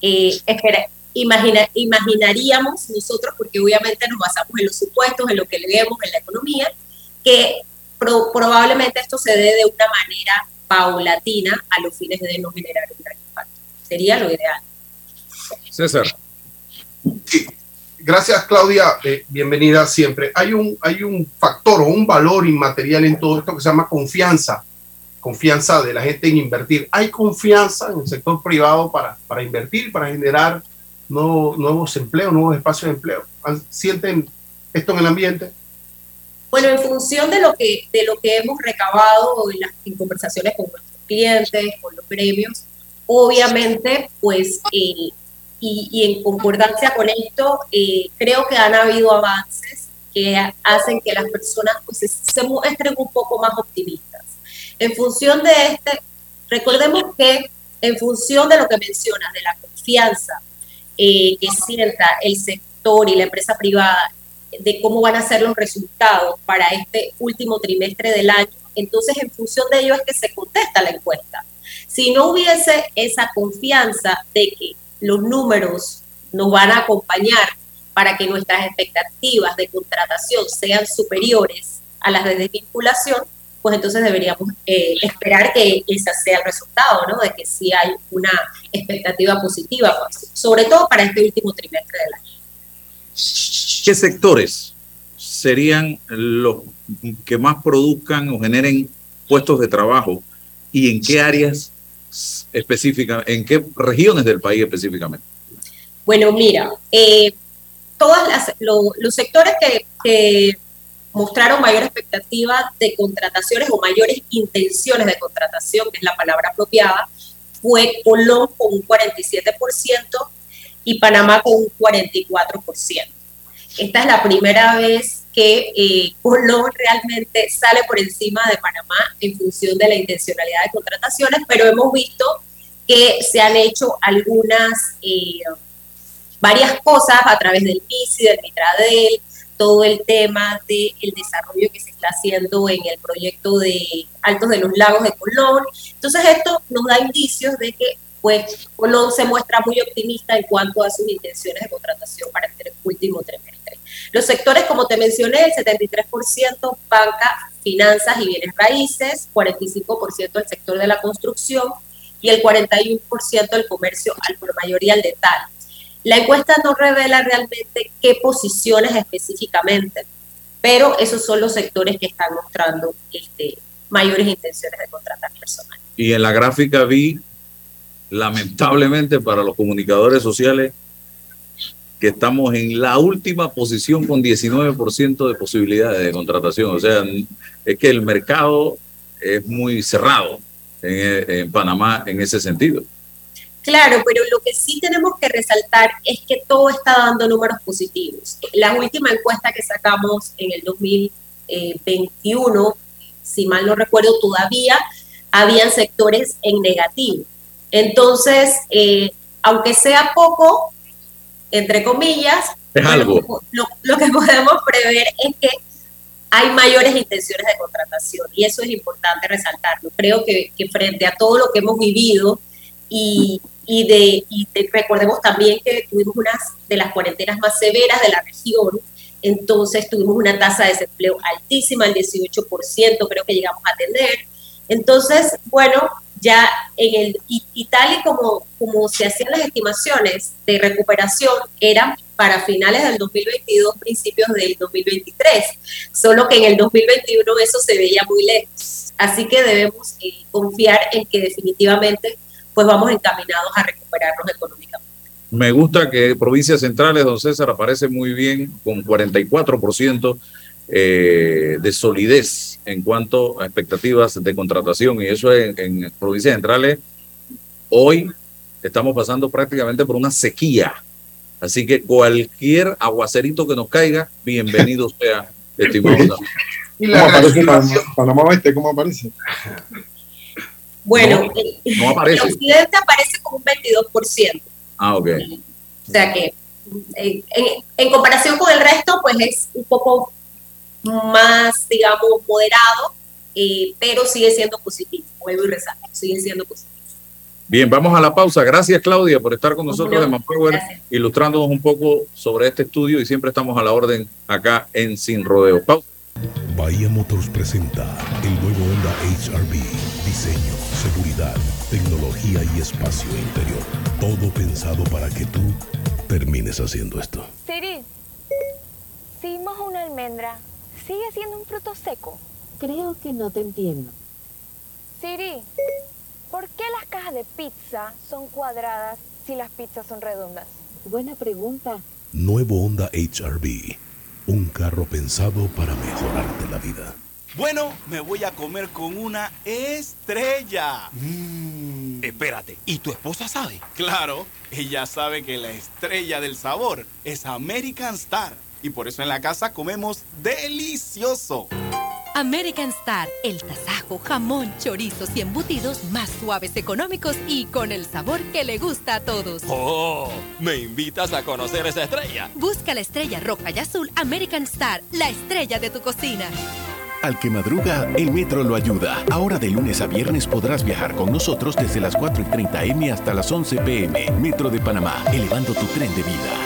eh, espera, imagina, imaginaríamos nosotros, porque obviamente nos basamos en los supuestos, en lo que leemos en la economía, que probablemente esto se dé de una manera paulatina a los fines de no generar un gran impacto. Sería lo ideal. César. Gracias, Claudia. Eh, bienvenida siempre. Hay un, hay un factor o un valor inmaterial en todo esto que se llama confianza. Confianza de la gente en invertir. ¿Hay confianza en el sector privado para, para invertir, para generar nuevos empleos, nuevos espacios de empleo? ¿Sienten esto en el ambiente? Bueno, en función de lo que, de lo que hemos recabado en las conversaciones con nuestros clientes, con los gremios, obviamente, pues, eh, y, en concordancia con esto, eh, creo que han habido avances que hacen que las personas pues, se, muestren un poco más optimistas. En función de este, recordemos que en función de lo que mencionas, de la confianza eh, que sienta el sector y la empresa privada de cómo van a ser los resultados para este último trimestre del año, entonces en función de ello es que se contesta la encuesta. Si no hubiese esa confianza de que los números nos van a acompañar para que nuestras expectativas de contratación sean superiores a las de desvinculación, pues entonces deberíamos eh, esperar que ese sea el resultado, ¿no? De que sí hay una expectativa positiva, sobre todo para este último trimestre del año. ¿Qué sectores serían los que más produzcan o generen puestos de trabajo y en qué áreas específicas, en qué regiones del país específicamente? Bueno, mira, eh, todas los sectores que, mostraron mayor expectativa de contrataciones o mayores intenciones de contratación, que es la palabra apropiada, fue Colón con un 47% y Panamá con un 44%. Esta es la primera vez que eh, Colón realmente sale por encima de Panamá en función de la intencionalidad de contrataciones, pero hemos visto que se han hecho algunas, eh, varias cosas a través del PISI, del Mitradel, todo el tema del desarrollo que se está haciendo en el proyecto de Altos de los Lagos de Colón. Entonces esto nos da indicios de que pues Colón se muestra muy optimista en cuanto a sus intenciones de contratación para este último trimestre. Los sectores, como te mencioné, el 73% banca, finanzas y bienes raíces, 45% el sector de la construcción y el 41% el comercio al por mayoría al detalle. La encuesta no revela realmente qué posiciones específicamente, pero esos son los sectores que están mostrando este, mayores intenciones de contratar personal. Y en la gráfica vi, lamentablemente para los comunicadores sociales, que estamos en la última posición con 19% de posibilidades de contratación. O sea, es que el mercado es muy cerrado en, en Panamá en ese sentido. Claro, pero lo que sí tenemos que resaltar es que todo está dando números positivos. La última encuesta que sacamos en el 2021, si mal no recuerdo, todavía habían sectores en negativo. Entonces, eh, aunque sea poco, entre comillas, es algo. Lo, lo, que podemos prever es que hay mayores intenciones de contratación y eso es importante resaltarlo. Creo que, que frente a todo lo que hemos vivido y, y, de, y recordemos también que tuvimos una de las cuarentenas más severas de la región, entonces tuvimos una tasa de desempleo altísima, el 18% creo que llegamos a tener. Entonces, bueno, ya en el, y, tal y como, como se hacían las estimaciones de recuperación, eran para finales del 2022, principios del 2023, solo que en el 2021 eso se veía muy lejos. Así que debemos eh, confiar en que definitivamente pues vamos encaminados a recuperarnos económicamente. Me gusta que provincias centrales, don César, aparece muy bien con 44% eh, de solidez en cuanto a expectativas de contratación. Y eso en, en provincias centrales, hoy estamos pasando prácticamente por una sequía. Así que cualquier aguacerito que nos caiga, bienvenido sea, estimado. ¿Cómo aparece Panamá Oeste? ¿Cómo aparece? Bueno, no, aparece. el occidente aparece con un 22%. Ah, ok. O sea que en, en, comparación con el resto, pues es un poco más, digamos, moderado, eh, pero sigue siendo positivo. Vuelvo y resalto, sigue siendo positivo. Bien, vamos a la pausa. Gracias, Claudia, por estar con nosotros en Manpower, ilustrándonos un poco sobre este estudio y siempre estamos a la orden acá en Sin Rodeo. Pausa. Bahía Motors presenta el nuevo Honda HRV. Diseño, seguridad, tecnología y espacio interior. Todo pensado para que tú termines haciendo esto. Siri, si mojo una almendra, ¿sigue siendo un fruto seco? Creo que no te entiendo. Siri, ¿por qué las cajas de pizza son cuadradas si las pizzas son redondas? Buena pregunta. Nuevo Honda HRV un carro pensado para mejorarte la vida. Bueno, me voy a comer con una estrella. Mm. Espérate, ¿y tu esposa sabe? Claro, ella sabe que la estrella del sabor es American Star. Y por eso en la casa comemos delicioso. American Star, el tasajo, jamón, chorizos y embutidos más suaves, económicos y con el sabor que le gusta a todos. ¡Oh! ¿Me invitas a conocer esa estrella? Busca la estrella roja y azul American Star, la estrella de tu cocina. Al que madruga, el metro lo ayuda. Ahora de lunes a viernes podrás viajar con nosotros desde las 4 y 30 M hasta las 11 PM. Metro de Panamá, elevando tu tren de vida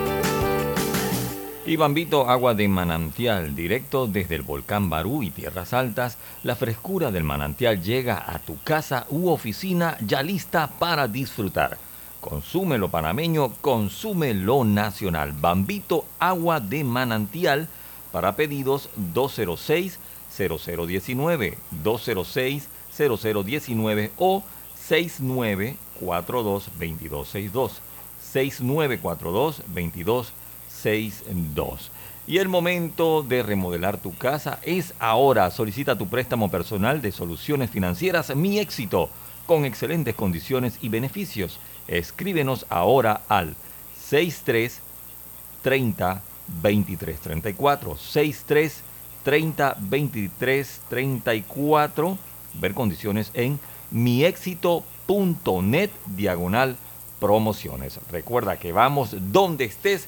Y Bambito, agua de manantial, directo desde el volcán Barú y Tierras Altas, la frescura del manantial llega a tu casa u oficina ya lista para disfrutar. Consume lo panameño, consume lo nacional. Bambito Agua de Manantial para pedidos 206 0019 206 0019 o 6942 2262 6942 2262 y el momento de remodelar tu casa es ahora. Solicita tu préstamo personal de soluciones financieras Mi Éxito con excelentes condiciones y beneficios. Escríbenos ahora al 63 30 23 34 63 30 23 34 ver condiciones en miexito.net diagonal promociones. Recuerda que vamos donde estés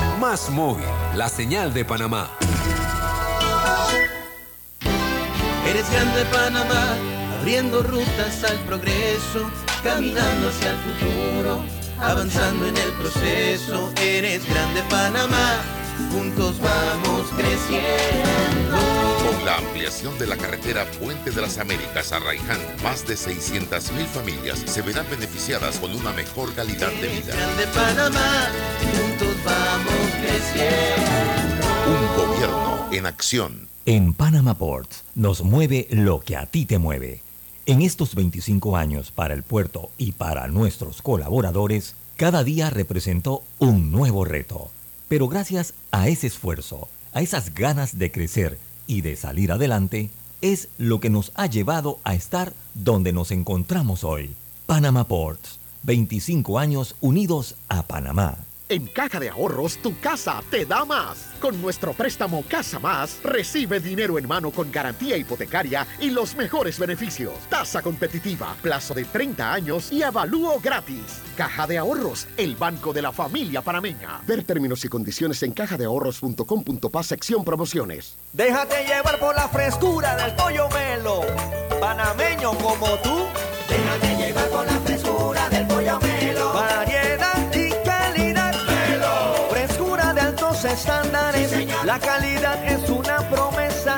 Más Móvil, la señal de Panamá. Eres grande Panamá, abriendo rutas al progreso, caminando hacia el futuro, avanzando en el proceso. Eres grande Panamá, juntos vamos creciendo. Con la ampliación de la carretera Puente de las Américas a Raiján, más de 600.000 familias se verán beneficiadas con una mejor calidad de vida. Grande Panamá, juntos vamos creciendo. Un gobierno en acción. En Panama Ports nos mueve lo que a ti te mueve. En estos 25 años para el puerto y para nuestros colaboradores, cada día representó un nuevo reto. Pero gracias a ese esfuerzo, a esas ganas de crecer y de salir adelante, es lo que nos ha llevado a estar donde nos encontramos hoy. Panama Ports, 25 años unidos a Panamá. En Caja de Ahorros, tu casa te da más. Con nuestro préstamo Casa Más, recibe dinero en mano con garantía hipotecaria y los mejores beneficios. Tasa competitiva, plazo de 30 años y avalúo gratis. Caja de Ahorros, el banco de la familia panameña. Ver términos y condiciones en cajadeahorros.com.pa sección promociones. Déjate llevar por la frescura del pollo melo. Panameño como tú. Déjate llevar por la frescura del pollo melo. Altos estándares. la calidad es una promesa.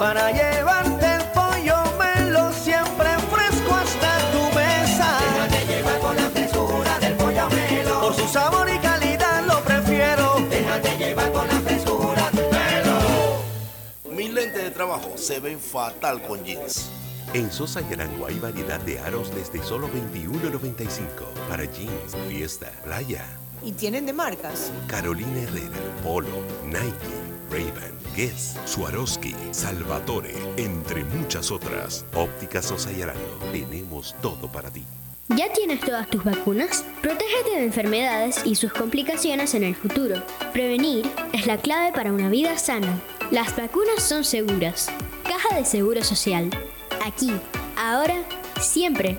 Para llevarte el pollo melo siempre fresco hasta tu mesa. Déjate llevar por la frescura del pollo melo. Por su sabor y calidad lo prefiero. Déjate llevar por la frescura del melo. Mis lentes de trabajo se ven fatal con jeans. En Sosa y Arango hay variedad de aros desde solo $21.95 para jeans, fiesta, playa. ¿Y tienen de marcas? Carolina Herrera, Polo, Nike, Ray-Ban, Guess, Swarovski, Salvatore, entre muchas otras. Óptica Sosa y Arango, tenemos todo para ti. ¿Ya tienes todas tus vacunas? Protégete de enfermedades y sus complicaciones en el futuro. Prevenir es la clave para una vida sana. Las vacunas son seguras. Caja de Seguro Social. Aquí, ahora, siempre.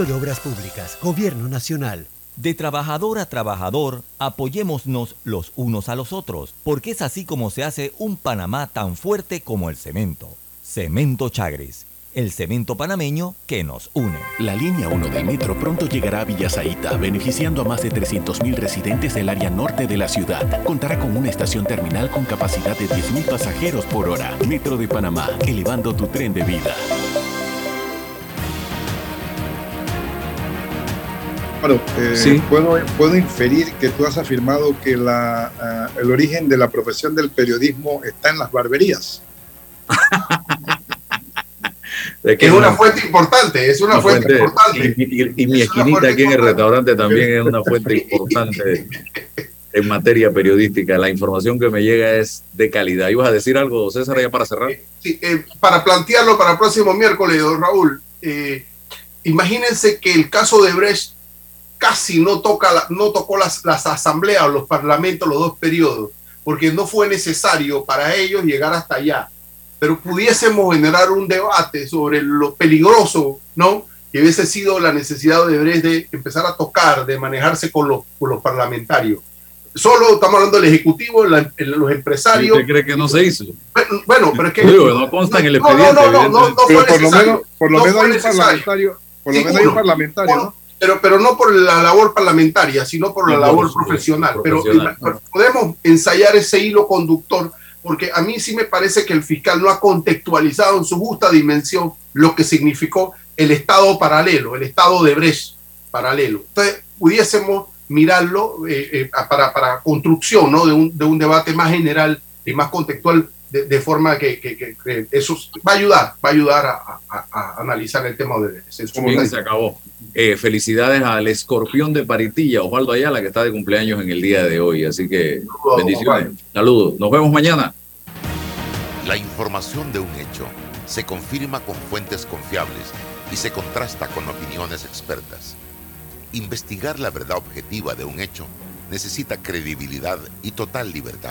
de Obras Públicas, Gobierno Nacional. De trabajador a trabajador, apoyémonos los unos a los otros, porque es así como se hace un Panamá tan fuerte como el cemento. Cemento Chagres, el cemento panameño que nos une. La línea 1 del metro pronto llegará a Villasaita, beneficiando a más de 300.000 residentes del área norte de la ciudad. Contará con una estación terminal con capacidad de 10.000 pasajeros por hora. Metro de Panamá, elevando tu tren de vida. Bueno, eh, puedo, puedo inferir que tú has afirmado que la, ah, el origen de la profesión del periodismo está en las barberías. es una fuente importante, es una, fuente, importante. Y, mi esquinita aquí en el restaurante también es una fuente importante en materia periodística. La información que me llega es de calidad. ¿Ibas a decir algo, César, ya para cerrar? Sí, eh, para plantearlo para el próximo miércoles, don Raúl, eh, imagínense que el caso de Brecht casi no, toca no tocó las, las asambleas o los parlamentos los dos periodos, porque no fue necesario para ellos llegar hasta allá. Pero pudiésemos generar un debate sobre lo peligroso, ¿no? Que hubiese sido la necesidad de Brecht de empezar a tocar, de manejarse con los, con los parlamentarios. Solo estamos hablando del Ejecutivo, la, los empresarios. ¿Usted cree que no se hizo? Bueno, pero es que. no consta en el expediente. No, no, no, no, pero por lo menos, por lo menos hay un parlamentario, por lo menos hay un parlamentario, ¿no? Pero, pero no por la labor parlamentaria, sino por la labor profesional. Pero podemos ensayar ese hilo conductor, porque a mí sí me parece que el fiscal no ha contextualizado en su justa dimensión lo que significó el Estado paralelo, el Estado de Brecht paralelo. Entonces, pudiésemos mirarlo eh, eh, para, para, construcción ¿no? de, un, de un debate más general y más contextual de, forma que, que, eso va a ayudar, va a ayudar a, analizar el tema de Bien, se acabó. Eh, felicidades al escorpión de Paritilla, Osvaldo Ayala, que está de cumpleaños en el día de hoy. Así que bendiciones. Saludos. Nos vemos mañana. La información de un hecho se confirma con fuentes confiables y se contrasta con opiniones expertas. Investigar la verdad objetiva de un hecho necesita credibilidad y total libertad.